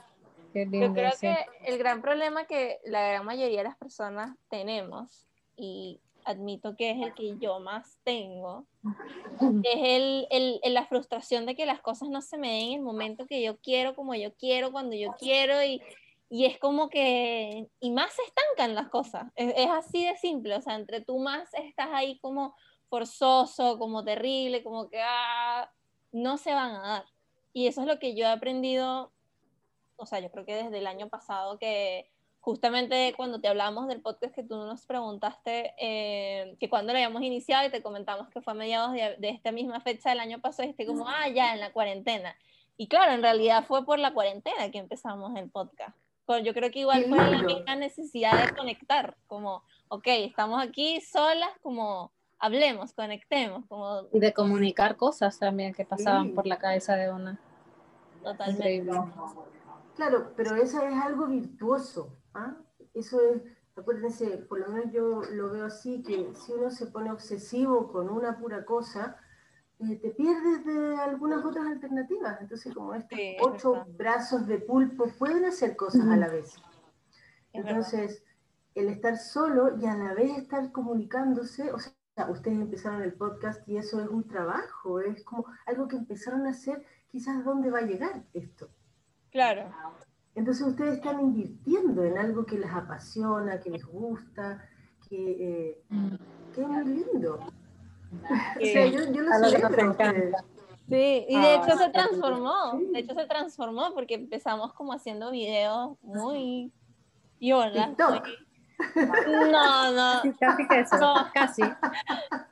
Yo creo que el gran problema que la gran mayoría de las personas tenemos, y admito que es el que yo más tengo, es el, el, la frustración de que las cosas no se me den en el momento que yo quiero, como yo quiero, cuando yo quiero, y, y es como que, y más se estancan las cosas, es, es, así de simple, o sea, entre tú más estás ahí como forzoso, como terrible, como que ah, no se van a dar. Y eso es lo que yo he aprendido, o sea, yo creo que desde el año pasado que justamente cuando te hablamos del podcast que tú nos preguntaste eh, que cuando lo habíamos iniciado y te comentamos que fue a mediados de, esta misma fecha del año pasado, y como, ah, ya, en la cuarentena. Y claro, en realidad fue por la cuarentena que empezamos el podcast, yo creo que igual fue la misma necesidad de conectar, como, ok, estamos aquí solas, como hablemos, conectemos. Como... Y de comunicar cosas también que pasaban por la cabeza de una. Totalmente. Claro, pero eso es algo virtuoso. ¿ah? Eso es, acuérdense, por lo menos yo lo veo así, que si uno se pone obsesivo con una pura cosa, eh, te pierdes de algunas otras alternativas. Entonces, como estos ocho brazos de pulpo pueden hacer cosas a la vez. Entonces, el estar solo y a la vez estar comunicándose, o sea, ustedes empezaron el podcast y eso es un trabajo, es como algo que empezaron a hacer, quizás dónde va a llegar esto. Claro. Entonces ustedes están invirtiendo en algo que les apasiona, que les gusta, que, eh, que es muy lindo. Sea, yo, yo lo sé. Sí, y de hecho se transformó, de hecho se transformó porque empezamos como haciendo videos muy yola. No, no. casi que eso, no, casi.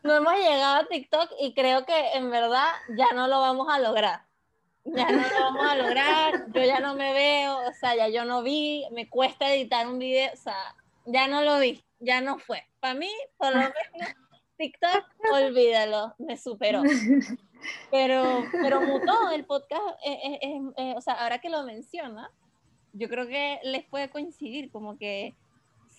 No hemos llegado a TikTok y creo que en verdad ya no lo vamos a lograr. Ya no lo vamos a lograr, yo ya no me veo, o sea, ya yo no vi, me cuesta editar un video, o sea, ya no lo vi, ya no fue. Para mí, por lo menos, TikTok, olvídalo, me superó. Pero, pero mutó el podcast, eh, eh, eh, o sea, ahora que lo menciona, yo creo que les puede coincidir, como que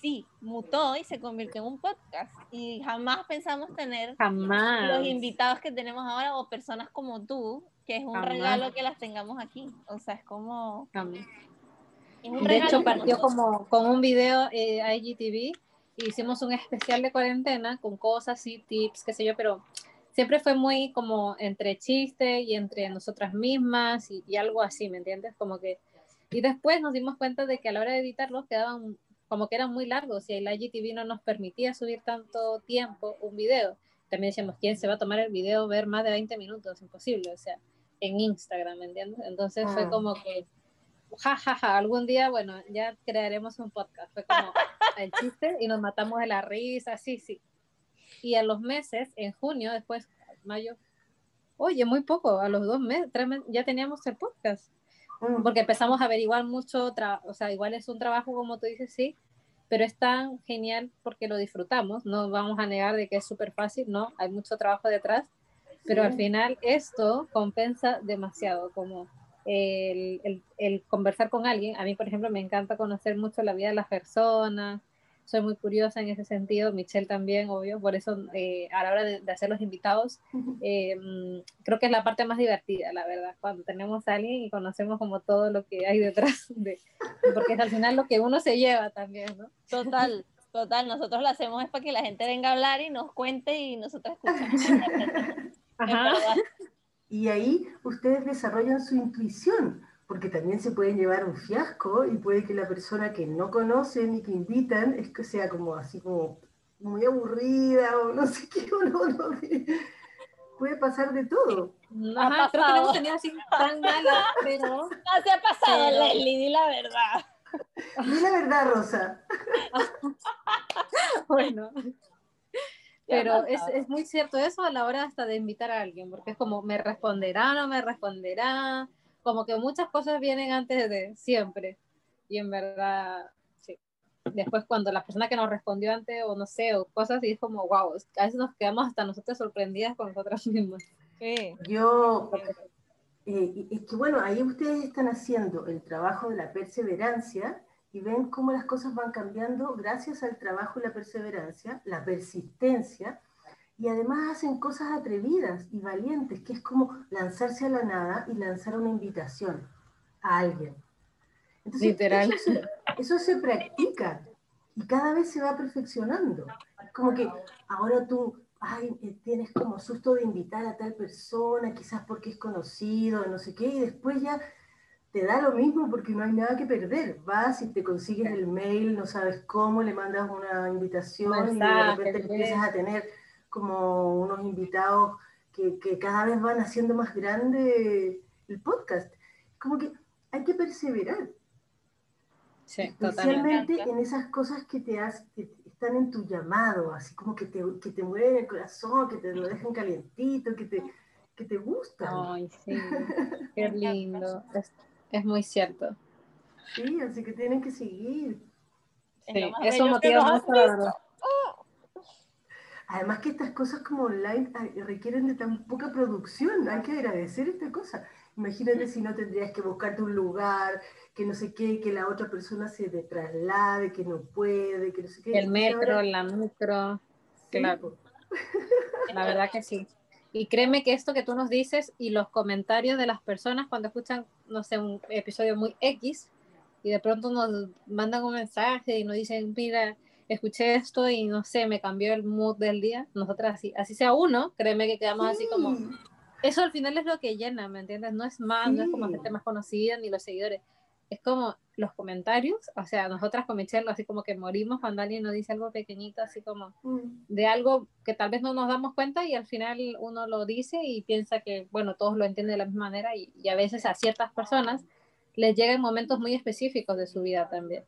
sí, mutó y se convirtió en un podcast. Y jamás pensamos tener los invitados que tenemos ahora o personas como tú, que es un regalo que las tengamos aquí. O sea, es como... de hecho, partió como con un video eh, a IGTV. Hicimos un especial de cuarentena con cosas y tips, qué sé yo, pero siempre fue muy como entre chiste y entre nosotras mismas y, y, algo así, ¿me entiendes? Como que... Y después nos dimos cuenta de que a la hora de editarlos quedaban como que eran muy largos y el IGTV no nos permitía subir tanto tiempo un video. También decíamos, ¿quién se va a tomar el video, ver más de 20 minutos? Imposible, o sea, en Instagram, ¿me entiendes? Entonces fue ah. como que, jajaja, ja, ja, algún día, bueno, ya crearemos un podcast. Fue como el chiste y nos matamos de la risa, sí, sí. Y a los meses, en junio, después, mayo, oye, muy poco, a los dos meses, tres meses, ya teníamos el podcast. Mm. porque empezamos a averiguar mucho, o sea, igual es un trabajo como tú dices, sí, pero es tan genial porque lo disfrutamos, no vamos a negar de que es súper fácil, no, hay mucho trabajo detrás, pero al final esto compensa demasiado, como el, el, el, conversar con alguien, a mí por ejemplo me encanta conocer mucho la vida de las personas, soy muy curiosa en ese sentido, Michelle también, obvio, por eso eh, a la hora de, hacer los invitados, eh, mm, creo que es la parte más divertida, la verdad, cuando tenemos a alguien y conocemos como todo lo que hay detrás, de, porque es al final lo que uno se lleva también, ¿no? Total, total, nosotros lo hacemos es para que la gente venga a hablar y nos cuente y nosotros escuchamos. Ajá. Y ahí ustedes desarrollan su intuición, porque también se pueden llevar un fiasco y puede que la persona que no conocen y que invitan es que sea como así como muy aburrida o no sé qué, o no, no, puede pasar de todo. Ajá, creo que no hemos tenido así tan mala, pero... No se ha pasado, Leslie, di la verdad. Di la verdad, Rosa. bueno. Pero es, es, muy cierto eso a la hora hasta de invitar a alguien, porque es como, ¿me responderá o no me responderá? Como que muchas cosas vienen antes de siempre. Y en verdad, sí. Después cuando la persona que nos respondió antes, o no sé, o cosas, y es como, wow, a veces nos quedamos hasta nosotros sorprendidas con nosotras mismas. Sí. Yo, eh, es que bueno, ahí ustedes están haciendo el trabajo de la perseverancia y ven cómo las cosas van cambiando gracias al trabajo y la perseverancia, la persistencia, y además hacen cosas atrevidas y valientes, que es como lanzarse a la nada y lanzar una invitación a alguien. Entonces, Literal. Eso se, practica y cada vez se va perfeccionando. Como que ahora tú ay, eh, tienes como susto de invitar a tal persona, quizás porque es conocido, no sé qué, y después ya te da lo mismo porque no hay nada que perder. Vas y te consigues el mail, no sabes cómo, le mandas una invitación y de repente empiezas a tener como unos invitados que, que, cada vez van haciendo más grande el podcast. Como que hay que perseverar. Sí, Especialmente en esas cosas que te que están en tu llamado, así como que te, que te mueven el corazón, que te lo dejan calientito, que te, que te gustan. Ay, sí, qué lindo. es, es muy cierto. Sí, así que tienen que seguir. Sí, eso motiva mucho. Además que estas cosas como online requieren de tan poca producción, hay que agradecer esta cosa. Imagínate si no tendrías que buscarte un lugar, que no sé qué, que la otra persona se te traslade, que no puede, que no sé qué. El metro, la micro, claro. La verdad que sí. Y créeme que esto que tú nos dices y los comentarios de las personas cuando escuchan, no sé, un episodio muy X y de pronto nos mandan un mensaje y nos dicen, mira, escuché esto y no sé, me cambió el mood del día. Nosotras así, así sea uno, créeme que quedamos así como... Eso al final es lo que llena, ¿me entiendes? No es más, no es como gente más conocida ni los seguidores. Es como los comentarios, o sea, nosotras con Michelle así como que morimos cuando alguien nos dice algo pequeñito, así como mm. de algo que tal vez no nos damos cuenta y al final uno lo dice y piensa que, bueno, todos lo entienden de la misma manera y, y a veces a ciertas personas les llegan momentos muy específicos de su vida también.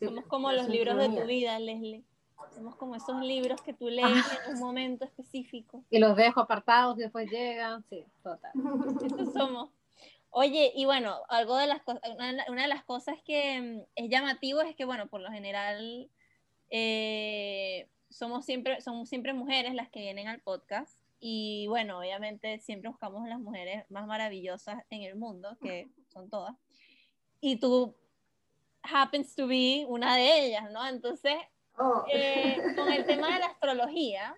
Somos como los libros de tu vida, Leslie. Somos como esos libros que tú lees ah. en un momento específico. Y los dejo apartados y después llegan. Sí, total. Estos somos. Oye, y bueno, algo de las una, de las cosas que mm, es llamativo es que, bueno, por lo general eh, somos, siempre, somos siempre mujeres las que vienen al podcast. Y bueno, obviamente siempre buscamos las mujeres más maravillosas en el mundo, que son todas. Y tú happens to be una de ellas, ¿no? Entonces, oh. eh, con el tema de la astrología,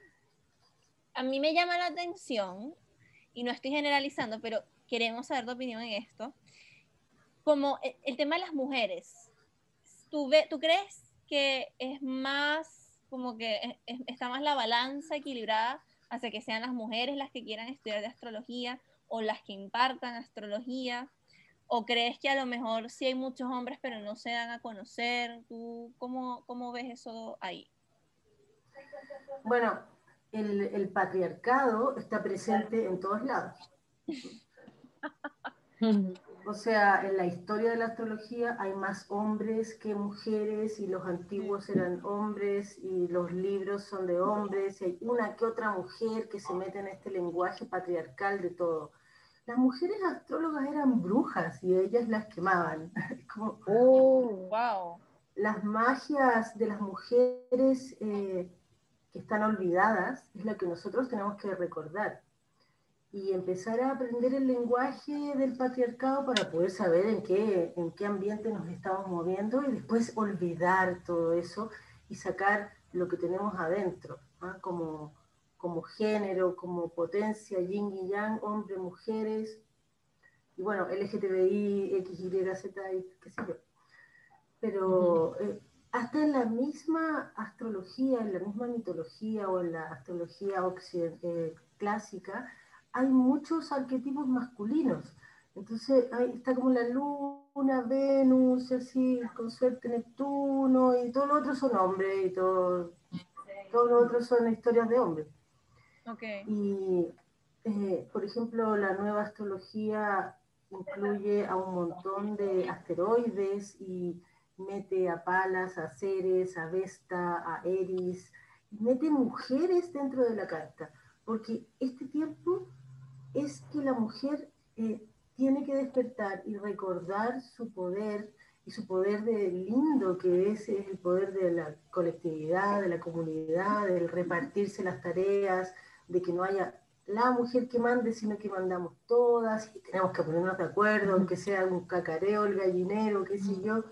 a mí me llama la atención, y no estoy generalizando, pero queremos saber tu opinión en esto, como el, tema de las mujeres. ¿Tú, ¿Tú crees que es más, como que está más la balanza equilibrada hacia que sean las mujeres las que quieran estudiar de astrología o las que impartan astrología? ¿O crees que a lo mejor sí hay muchos hombres pero no se dan a conocer? ¿Tú cómo, cómo ves eso ahí? Bueno, el, el patriarcado está presente en todos lados. O sea, en la historia de la astrología hay más hombres que mujeres y los antiguos eran hombres y los libros son de hombres y hay una que otra mujer que se mete en este lenguaje patriarcal de todo las mujeres astrólogas eran brujas y ellas las quemaban. Como, oh, wow. Las magias de las mujeres eh, que están olvidadas es la que nosotros tenemos que recordar y empezar a aprender el lenguaje del patriarcado para poder saber en qué, en qué ambiente nos estamos moviendo y después olvidar todo eso y sacar lo que tenemos adentro, ¿ah? como como género, como potencia, yin y yang, hombres, mujeres, y bueno, LGTBI, X, Y, Z, y qué sé yo. Pero eh, hasta en la misma astrología, en la misma mitología o en la astrología eh, clásica, hay muchos arquetipos masculinos. Entonces ahí está como la luna, Venus, así, con suerte Neptuno, y todo lo otro son hombres, y todo, todo lo otro son historias de hombres. Y, eh, por ejemplo, la nueva astrología incluye a un montón de asteroides y mete a Palas, a Ceres, a Vesta, a Eris, y mete mujeres dentro de la carta, porque este tiempo es que la mujer eh, tiene que despertar y recordar su poder y su poder de lindo que es, es el poder de la colectividad, de la comunidad, del repartirse las tareas, de que no haya la mujer que mande, sino que mandamos todas y tenemos que ponernos de acuerdo, aunque sea un cacareo, el gallinero, qué sé yo.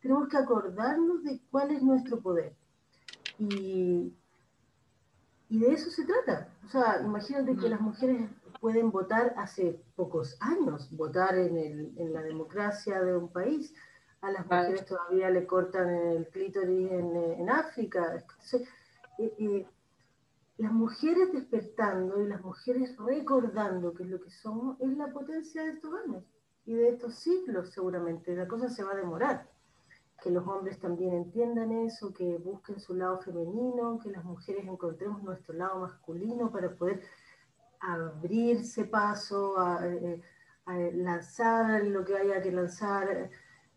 Tenemos que acordarnos de cuál es nuestro poder. Y, y de eso se trata. O sea, imagínate que las mujeres pueden votar hace pocos años, votar en, el, en la democracia de un país. A las mujeres todavía le cortan el clítoris en, en África. Entonces, eh, eh, las mujeres despertando y las mujeres recordando que es lo que somos es la potencia de estos años y de estos siglos seguramente. La cosa se va a demorar. Que los hombres también entiendan eso, que busquen su lado femenino, que las mujeres encontremos nuestro lado masculino para poder abrirse paso, a, eh, lanzar lo que haya que lanzar,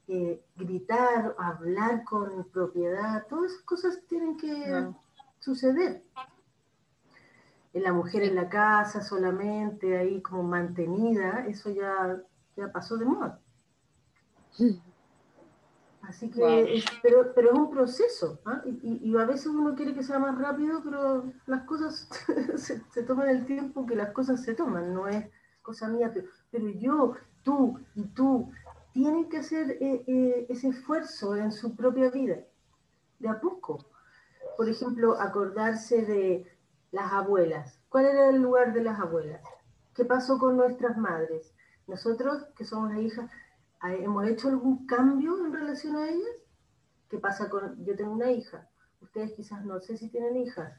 eh, gritar, hablar con propiedad. Todas esas cosas tienen que suceder la mujer en la casa solamente, ahí como mantenida, eso ya, ya pasó de moda. Así que, pero, pero es un proceso, ¿ah? y, y, a veces uno quiere que sea más rápido, pero las cosas se, se, toman el tiempo que las cosas se toman, no es cosa mía, pero, pero yo, tú y tú tienen que hacer eh, eh, ese esfuerzo en su propia vida, de a poco. Por ejemplo, acordarse de las abuelas. ¿Cuál era el lugar de las abuelas? ¿Qué pasó con nuestras madres? Nosotros, que somos hijas, ¿hemos hecho algún cambio en relación a ellas? ¿Qué pasa con, yo tengo una hija, ustedes quizás no sé si tienen hijas,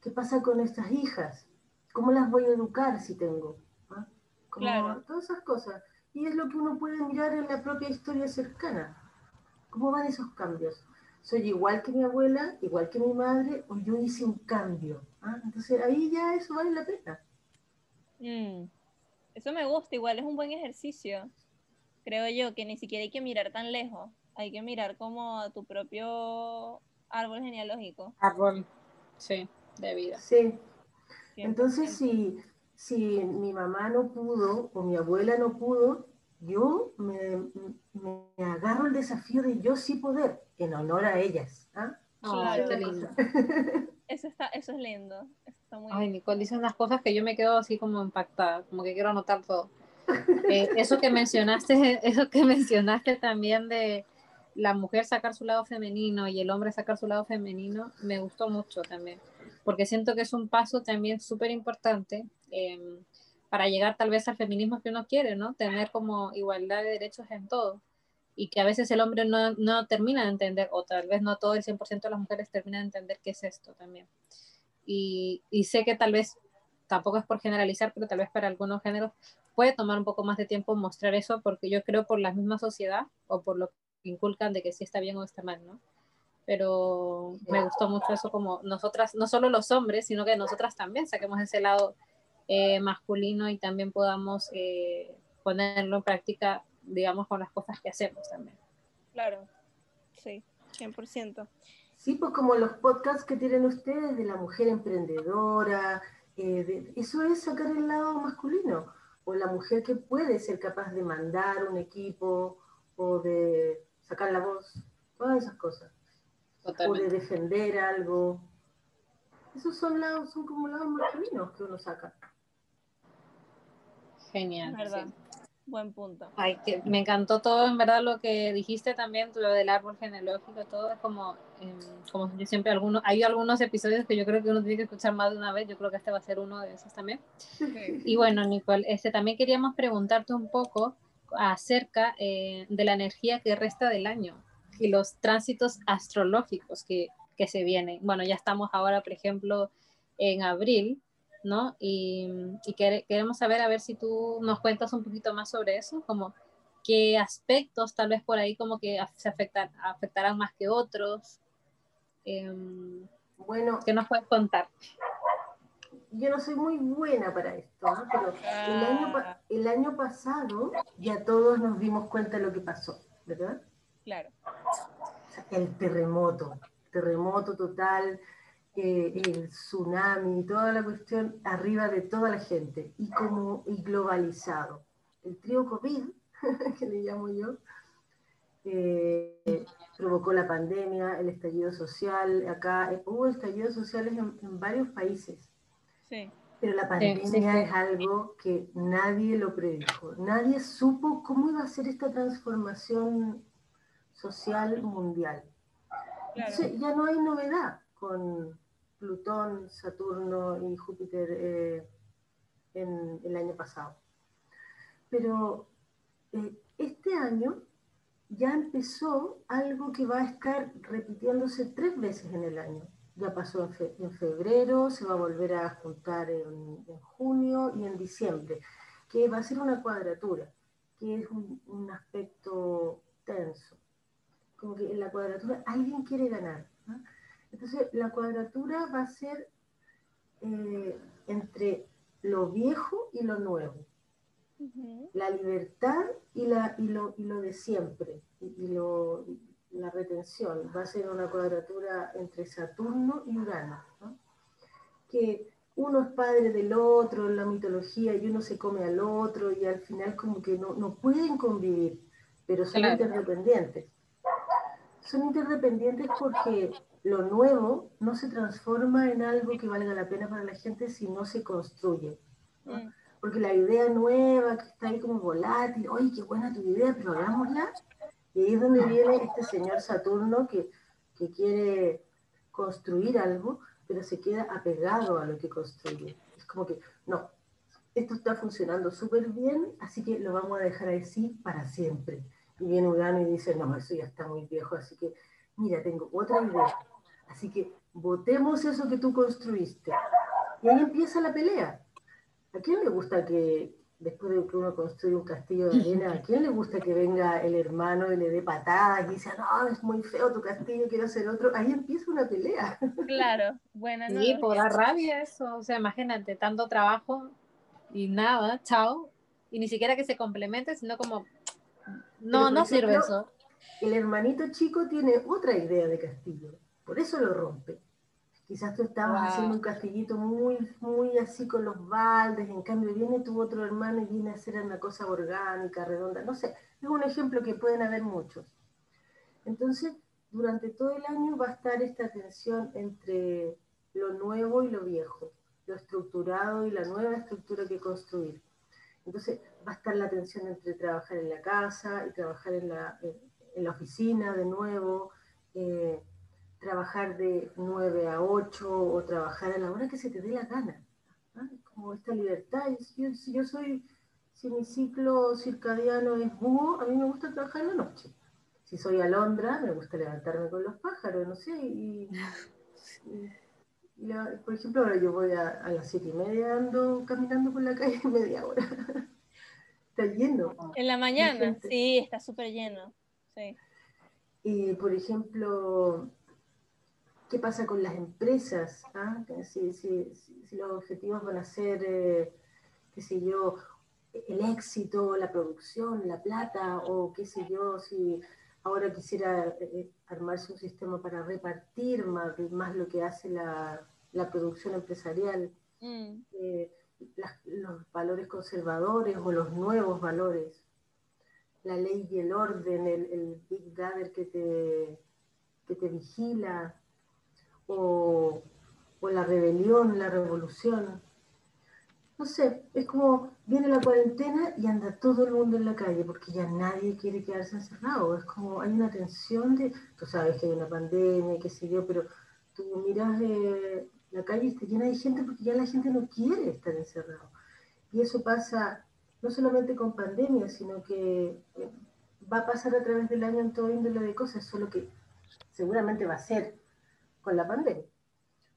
¿qué pasa con estas hijas? ¿Cómo las voy a educar si tengo? ¿Ah? claro. Todas esas cosas. Y es lo que uno puede mirar en la propia historia cercana. ¿Cómo van esos cambios? ¿Soy igual que mi abuela, igual que mi madre, o yo hice un cambio? ¿Ah? Entonces ahí ya eso vale la pena. Mm. Eso me gusta, igual es un buen ejercicio. Creo yo que ni siquiera hay que mirar tan lejos, hay que mirar como tu propio árbol genealógico. Árbol, sí, de vida. Sí. Entonces, si, si mi mamá no pudo o mi abuela no pudo, yo me, me agarro el desafío de yo sí poder, en honor a ellas. ¿ah? Claro. Eso, está, eso es lindo. Ay, Nicole dice unas cosas que yo me quedo así como impactada, como que quiero anotar todo. Eh, eso que mencionaste, eso que mencionaste también de la mujer sacar su lado femenino y el hombre sacar su lado femenino, me gustó mucho también, porque siento que es un paso también súper importante em, para llegar tal vez al feminismo que uno quiere, ¿no? Tener como igualdad de derechos en todo y que a veces el hombre no, no termina de entender, o tal vez no todo el 100% de las mujeres termina de entender qué es esto también. Y, y, sé que tal vez, tampoco es por generalizar, pero tal vez para algunos géneros puede tomar un poco más de tiempo mostrar eso, porque yo creo por la misma sociedad o por lo que inculcan de que si está bien o está mal, ¿no? Pero me gustó mucho eso como nosotras, no solo los hombres, sino que nosotras también saquemos ese lado eh, masculino y también podamos eh, ponerlo en práctica, digamos, con las cosas que hacemos también. Claro, sí, 100%. Sí, pues como los podcasts que tienen ustedes de la mujer emprendedora, eh, eso es sacar el lado masculino, o la mujer que puede ser capaz de mandar un equipo, o de sacar la voz, todas esas cosas, o de defender algo. Esos son, lados, son como lados masculinos que uno saca. Genial. ¿verdad? Buen punto. Ay, que me encantó todo, en verdad, lo que dijiste también, lo del árbol genealógico, todo es como, em, como yo siempre, algunos, hay algunos episodios que yo creo que uno tiene que escuchar más de una vez, yo creo que este va a ser uno de esos también. Y bueno, Nicole, este, también queríamos preguntarte un poco acerca eh, de la energía que resta del año y los tránsitos astrológicos que, que se vienen. Bueno, ya estamos ahora, por ejemplo, en abril, ¿no? Y, queremos saber, a ver si tú nos cuentas un poquito más sobre eso, como qué aspectos tal vez por ahí como que se afectan, afectarán más que otros. Em, bueno, ¿qué nos puedes contar? Yo no soy muy buena para esto, pero el año, ah. el año pasado ya todos nos dimos cuenta de lo que pasó, ¿verdad? Claro. el terremoto, terremoto total, el tsunami, y toda la cuestión arriba de toda la gente y como y globalizado. El trío COVID, que le llamo yo, eh, provocó la pandemia, el estallido social, acá eh, hubo estallidos sociales en, varios países. Sí. Pero la pandemia es algo que nadie lo predijo. Nadie supo cómo iba a ser esta transformación social mundial. ya no hay novedad con, Plutón, Saturno y Júpiter eh, en el año pasado. Pero eh, este año ya empezó algo que va a estar repitiéndose tres veces en el año. Ya pasó en, febrero, se va a volver a juntar en, junio y en diciembre, que va a ser una cuadratura, que es un, aspecto tenso. Como que en la cuadratura alguien quiere ganar. Entonces, la cuadratura va a ser eh, entre lo viejo y lo nuevo. La libertad y, la, y, lo, y lo de siempre, y, lo, la retención. Va a ser una cuadratura entre Saturno y Urano. Que uno es padre del otro en la mitología y uno se come al otro y al final como que no, no pueden convivir, pero son interdependientes. son interdependientes porque lo nuevo no se transforma en algo que valga la pena para la gente si no se construye. Mm. Porque la idea nueva que está ahí como volátil, oye, qué buena tu idea, pero hagámosla. Y ahí es donde viene este señor Saturno que, que quiere construir algo, pero se queda apegado a lo que construye. Es como que, no, esto está funcionando súper bien, así que lo vamos a dejar así para siempre. Y viene Urano y dice, no, eso ya está muy viejo, así que, mira, tengo otra idea. Así que votemos eso que tú construiste. Y ahí empieza la pelea. ¿A quién le gusta que, después de que uno construye un castillo de arena, ¿a quién le gusta que venga el hermano y le dé patadas y dice, no, es muy feo tu castillo, quiero hacer otro? Ahí empieza una pelea. Claro, bueno. Sí, por dar rabia eso. O sea, imagínate, tanto trabajo y nada, chao. Y ni siquiera que se complemente, sino como, no, no sirve eso. El hermanito chico tiene otra idea de castillo, por eso lo rompe. Quizás tú estabas haciendo un castillito muy, muy así con los baldes, en cambio viene tu otro hermano y viene a hacer una cosa orgánica, redonda, no sé, es un ejemplo que pueden haber muchos. Entonces, durante todo el año va a estar esta tensión entre lo nuevo y lo viejo, lo estructurado y la nueva estructura que construir. Entonces, va a estar la tensión entre trabajar en la casa y trabajar en la, en, la oficina de nuevo. Eh, trabajar de 9 a 8 o trabajar a la hora que se te dé la gana. Como esta libertad. Si yo, soy, si mi ciclo circadiano es búho, a mí me gusta trabajar en la noche. Si soy alondra, me gusta levantarme con los pájaros, no sé. Y, por ejemplo, ahora yo voy a, a las 7 y media, ando caminando por la calle media hora. está lleno. En la mañana, sí, está súper lleno. Sí. Y, por ejemplo, qué pasa con las empresas, ¿Ah? si, los objetivos van a ser, eh, qué sé yo, el éxito, la producción, la plata, o qué sé yo, si ahora quisiera eh, eh, armarse un sistema para repartir más, más lo que hace la, producción empresarial, mm. los valores conservadores o los nuevos valores, la ley y el orden, el, Big Brother que te, que te vigila, o, la rebelión, la revolución. No sé, es como viene la cuarentena y anda todo el mundo en la calle porque ya nadie quiere quedarse encerrado. Es como hay una tensión de, tú sabes que hay una pandemia, qué sé yo, pero tú miras eh, la calle y está llena de gente porque ya la gente no quiere estar encerrado. Y eso pasa no solamente con pandemia, sino que eh, va a pasar a través del año en todo índole de cosas, solo que seguramente va a ser con la pandemia,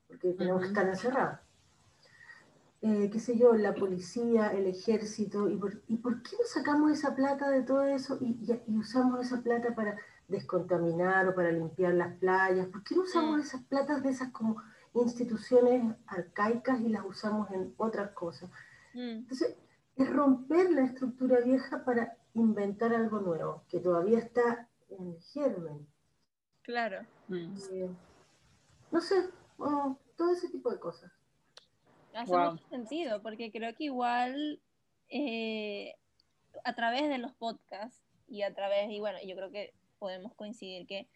porque tenemos que estar encerrados. Eh, qué sé yo, la policía, el ejército, ¿y por, ¿y por qué no sacamos esa plata de todo eso y, usamos esa plata para descontaminar o para limpiar las playas? ¿Por qué no usamos esas platas de esas como instituciones arcaicas y las usamos en otras cosas? Mm. Entonces, es romper la estructura vieja para inventar algo nuevo, que todavía está en germen. Claro. Mm. Eh, no sé, todo ese tipo de cosas. Hace mucho sentido, porque creo que igual eh, a través de los podcasts y a través, y bueno, yo creo que podemos coincidir que,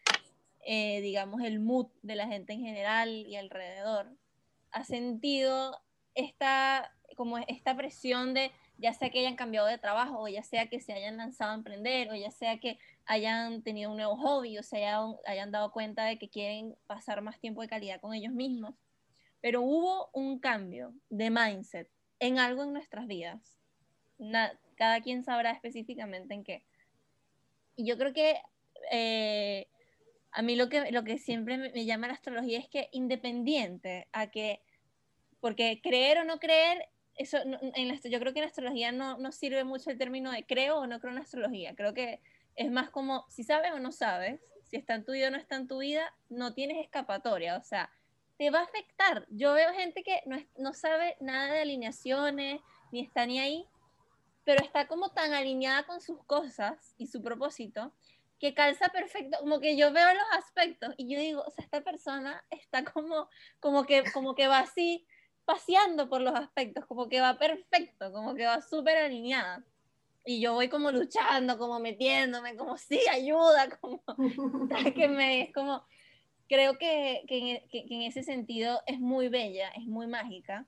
eh, digamos, el mood de la gente en general y alrededor ha sentido esta, como esta presión de ya sea que hayan cambiado de trabajo, o ya sea que se hayan lanzado a emprender, o ya sea que hayan tenido un nuevo hobby, o se hayan, hayan dado cuenta de que quieren pasar más tiempo de calidad con ellos mismos. Pero hubo un cambio de mindset en algo en nuestras vidas. cada quien sabrá específicamente en qué. Y yo creo que eh, a mí lo que, lo que siempre me, me llama la astrología es que independiente a que, porque creer o no creer eso, en la, yo creo que en astrología no, no sirve mucho el término de creo o no creo en astrología. Creo que es más como si sabes o no sabes, si está en tu vida o no está en tu vida, no tienes escapatoria. O sea, te va a afectar. Yo veo gente que no, no sabe nada de alineaciones, ni está ni ahí, pero está como tan alineada con sus cosas y su propósito que calza perfecto, como que yo veo los aspectos y yo digo, o sea, esta persona está como, como, que, como que va así, paseando por los aspectos, como que va perfecto, como que va súper alineada. Y yo voy como luchando, como metiéndome, como sí, ayuda, como que me es como, creo que, que, que, en ese sentido es muy bella, es muy mágica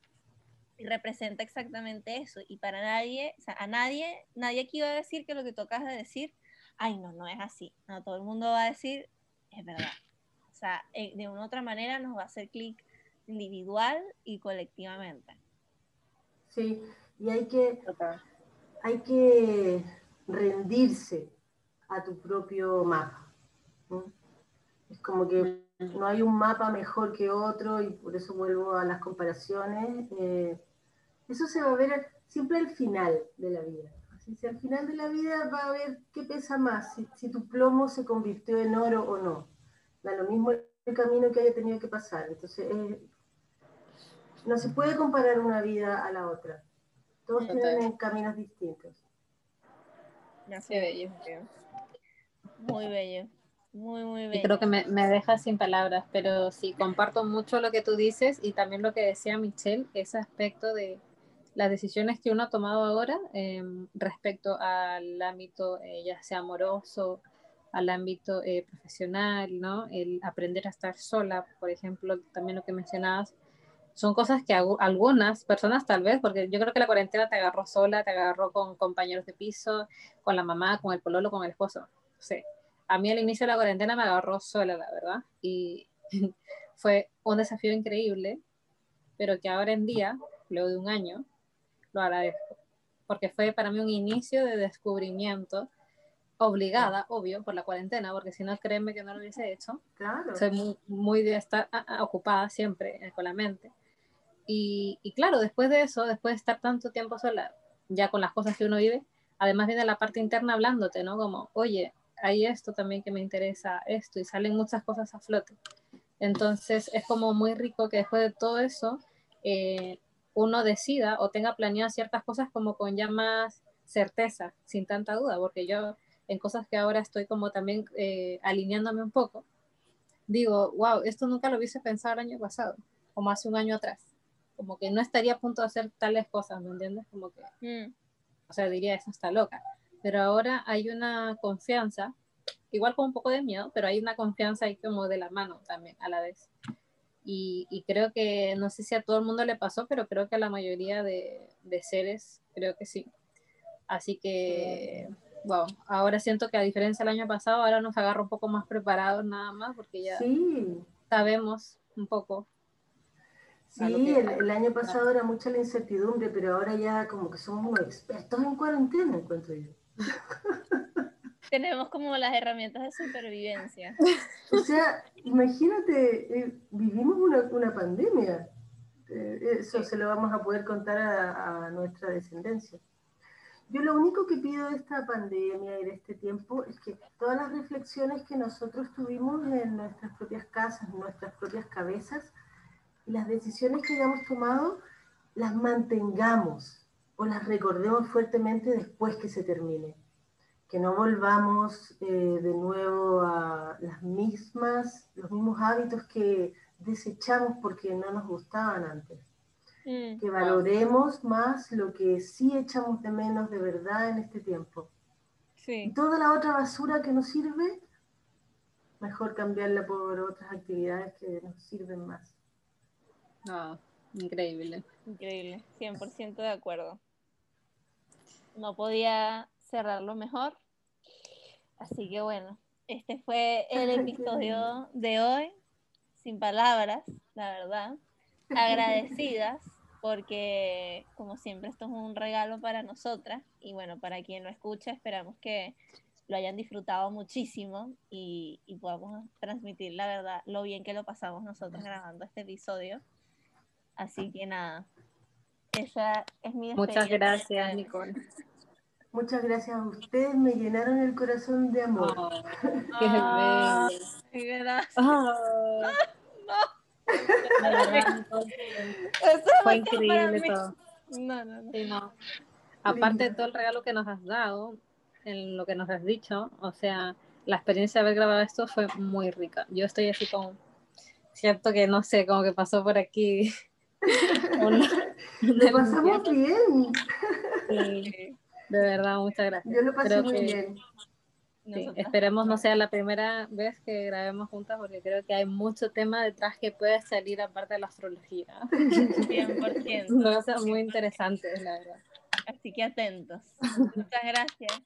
y representa exactamente eso. Y para nadie, o sea, a nadie, nadie aquí va a decir que lo que tocas de decir, ay, no, no es así. No, todo el mundo va a decir, es verdad. O sea, eh, de una u otra manera nos va a hacer clic individual y colectivamente. Sí, y hay que, hay que rendirse a tu propio mapa. Es como que no hay un mapa mejor que otro y por eso vuelvo a las comparaciones. Eh, eso se va a ver siempre al final de la vida. si al final de la vida va a ver qué pesa más, si, tu plomo se convirtió en oro o no. Da lo mismo el camino que haya tenido que pasar. Entonces, no se puede comparar una vida a la otra. Todos tienen caminos distintos. bello. Muy bello. Muy, muy bien. Y creo que me, me deja sin palabras, pero sí, comparto mucho lo que tú dices y también lo que decía Michelle, ese aspecto de las decisiones que uno ha tomado ahora em, respecto al ámbito eh, ya sea amoroso, al ámbito eh, profesional, ¿no? El aprender a estar sola, por ejemplo, también lo que mencionabas, son cosas que algunas personas tal vez, porque yo creo que la cuarentena te agarró sola, te agarró con compañeros de piso, con la mamá, con el pololo, con el esposo, sé a mí al inicio de la cuarentena me agarró sola, la verdad, y fue un desafío increíble, pero que ahora en día, luego de un año, lo agradezco, porque fue para mí un inicio de descubrimiento obligada, obvio, por la cuarentena, porque si no, créeme que no lo hubiese hecho. Claro. Soy muy, muy de estar ocupada siempre eh, con la mente. Y, claro, después de eso, después de estar tanto tiempo sola, ya con las cosas que uno vive, además viene la parte interna hablándote, ¿no? Como, oye, hay esto también que me interesa, esto, y salen muchas cosas a flote. Entonces es como muy rico que después de todo eso eh, uno decida o tenga planeado ciertas cosas como con ya más certeza, sin tanta duda, porque yo en cosas que ahora estoy como también eh, alineándome un poco, digo, wow, esto nunca lo hubiese pensado el año pasado, como hace un año atrás, como que no estaría a punto de hacer tales cosas, ¿me entiendes? Como que, mm. o sea, diría, eso está loca pero ahora hay una confianza, igual con un poco de miedo, pero hay una confianza ahí como de la mano también a la vez. Y, creo que, no sé si a todo el mundo le pasó, pero creo que a la mayoría de, seres, creo que sí. Así que, wow, ahora siento que a diferencia del año pasado, ahora nos agarra un poco más preparados nada más, porque ya sabemos un poco Sí, el, año pasado era mucha la incertidumbre, pero ahora ya como que somos unos expertos en cuarentena, encuentro yo. Tenemos como las herramientas de supervivencia. O sea, imagínate, eh, vivimos una, una pandemia. Eh, eso se lo vamos a poder contar a, nuestra descendencia. Yo lo único que pido de esta pandemia y de este tiempo es que todas las reflexiones que nosotros tuvimos en nuestras propias casas, en nuestras propias cabezas, y las decisiones que hayamos tomado, las mantengamos o las recordemos fuertemente después que se termine. Que no volvamos eh, de nuevo a las mismas, los mismos hábitos que desechamos porque no nos gustaban antes. Mm. que valoremos más lo que sí echamos de menos de verdad en este tiempo. Y toda la otra basura que nos sirve, mejor cambiarla por otras actividades que nos sirven más. Ah, increíble. Increíble, 100% de acuerdo no podía cerrarlo mejor. Así que bueno, este fue el episodio de hoy, sin palabras, la verdad. Agradecidas porque como siempre esto es un regalo para nosotras y bueno, para quien lo escucha esperamos que lo hayan disfrutado muchísimo y, y podamos transmitir la verdad, lo bien que lo pasamos nosotros grabando este episodio. Así que nada, esa es mi Muchas gracias, Nicole. Muchas gracias a ustedes, me llenaron el corazón de amor. Oh, qué ah, gracias. Oh. Fue increíble todo. No, no, no. Aparte de todo el regalo que nos has dado, en lo que nos has dicho, o sea, la experiencia de haber grabado esto fue muy rica. Yo estoy así como, cierto que no sé, como que pasó por aquí Lo pasamos bien. De verdad, muchas gracias. Yo lo pasé muy bien. Sí, esperemos no sea la primera vez que grabemos juntas porque creo que hay mucho tema detrás que puede salir aparte de la astrología. 100%. Cosas muy interesantes, la verdad. Así que atentos. Muchas gracias.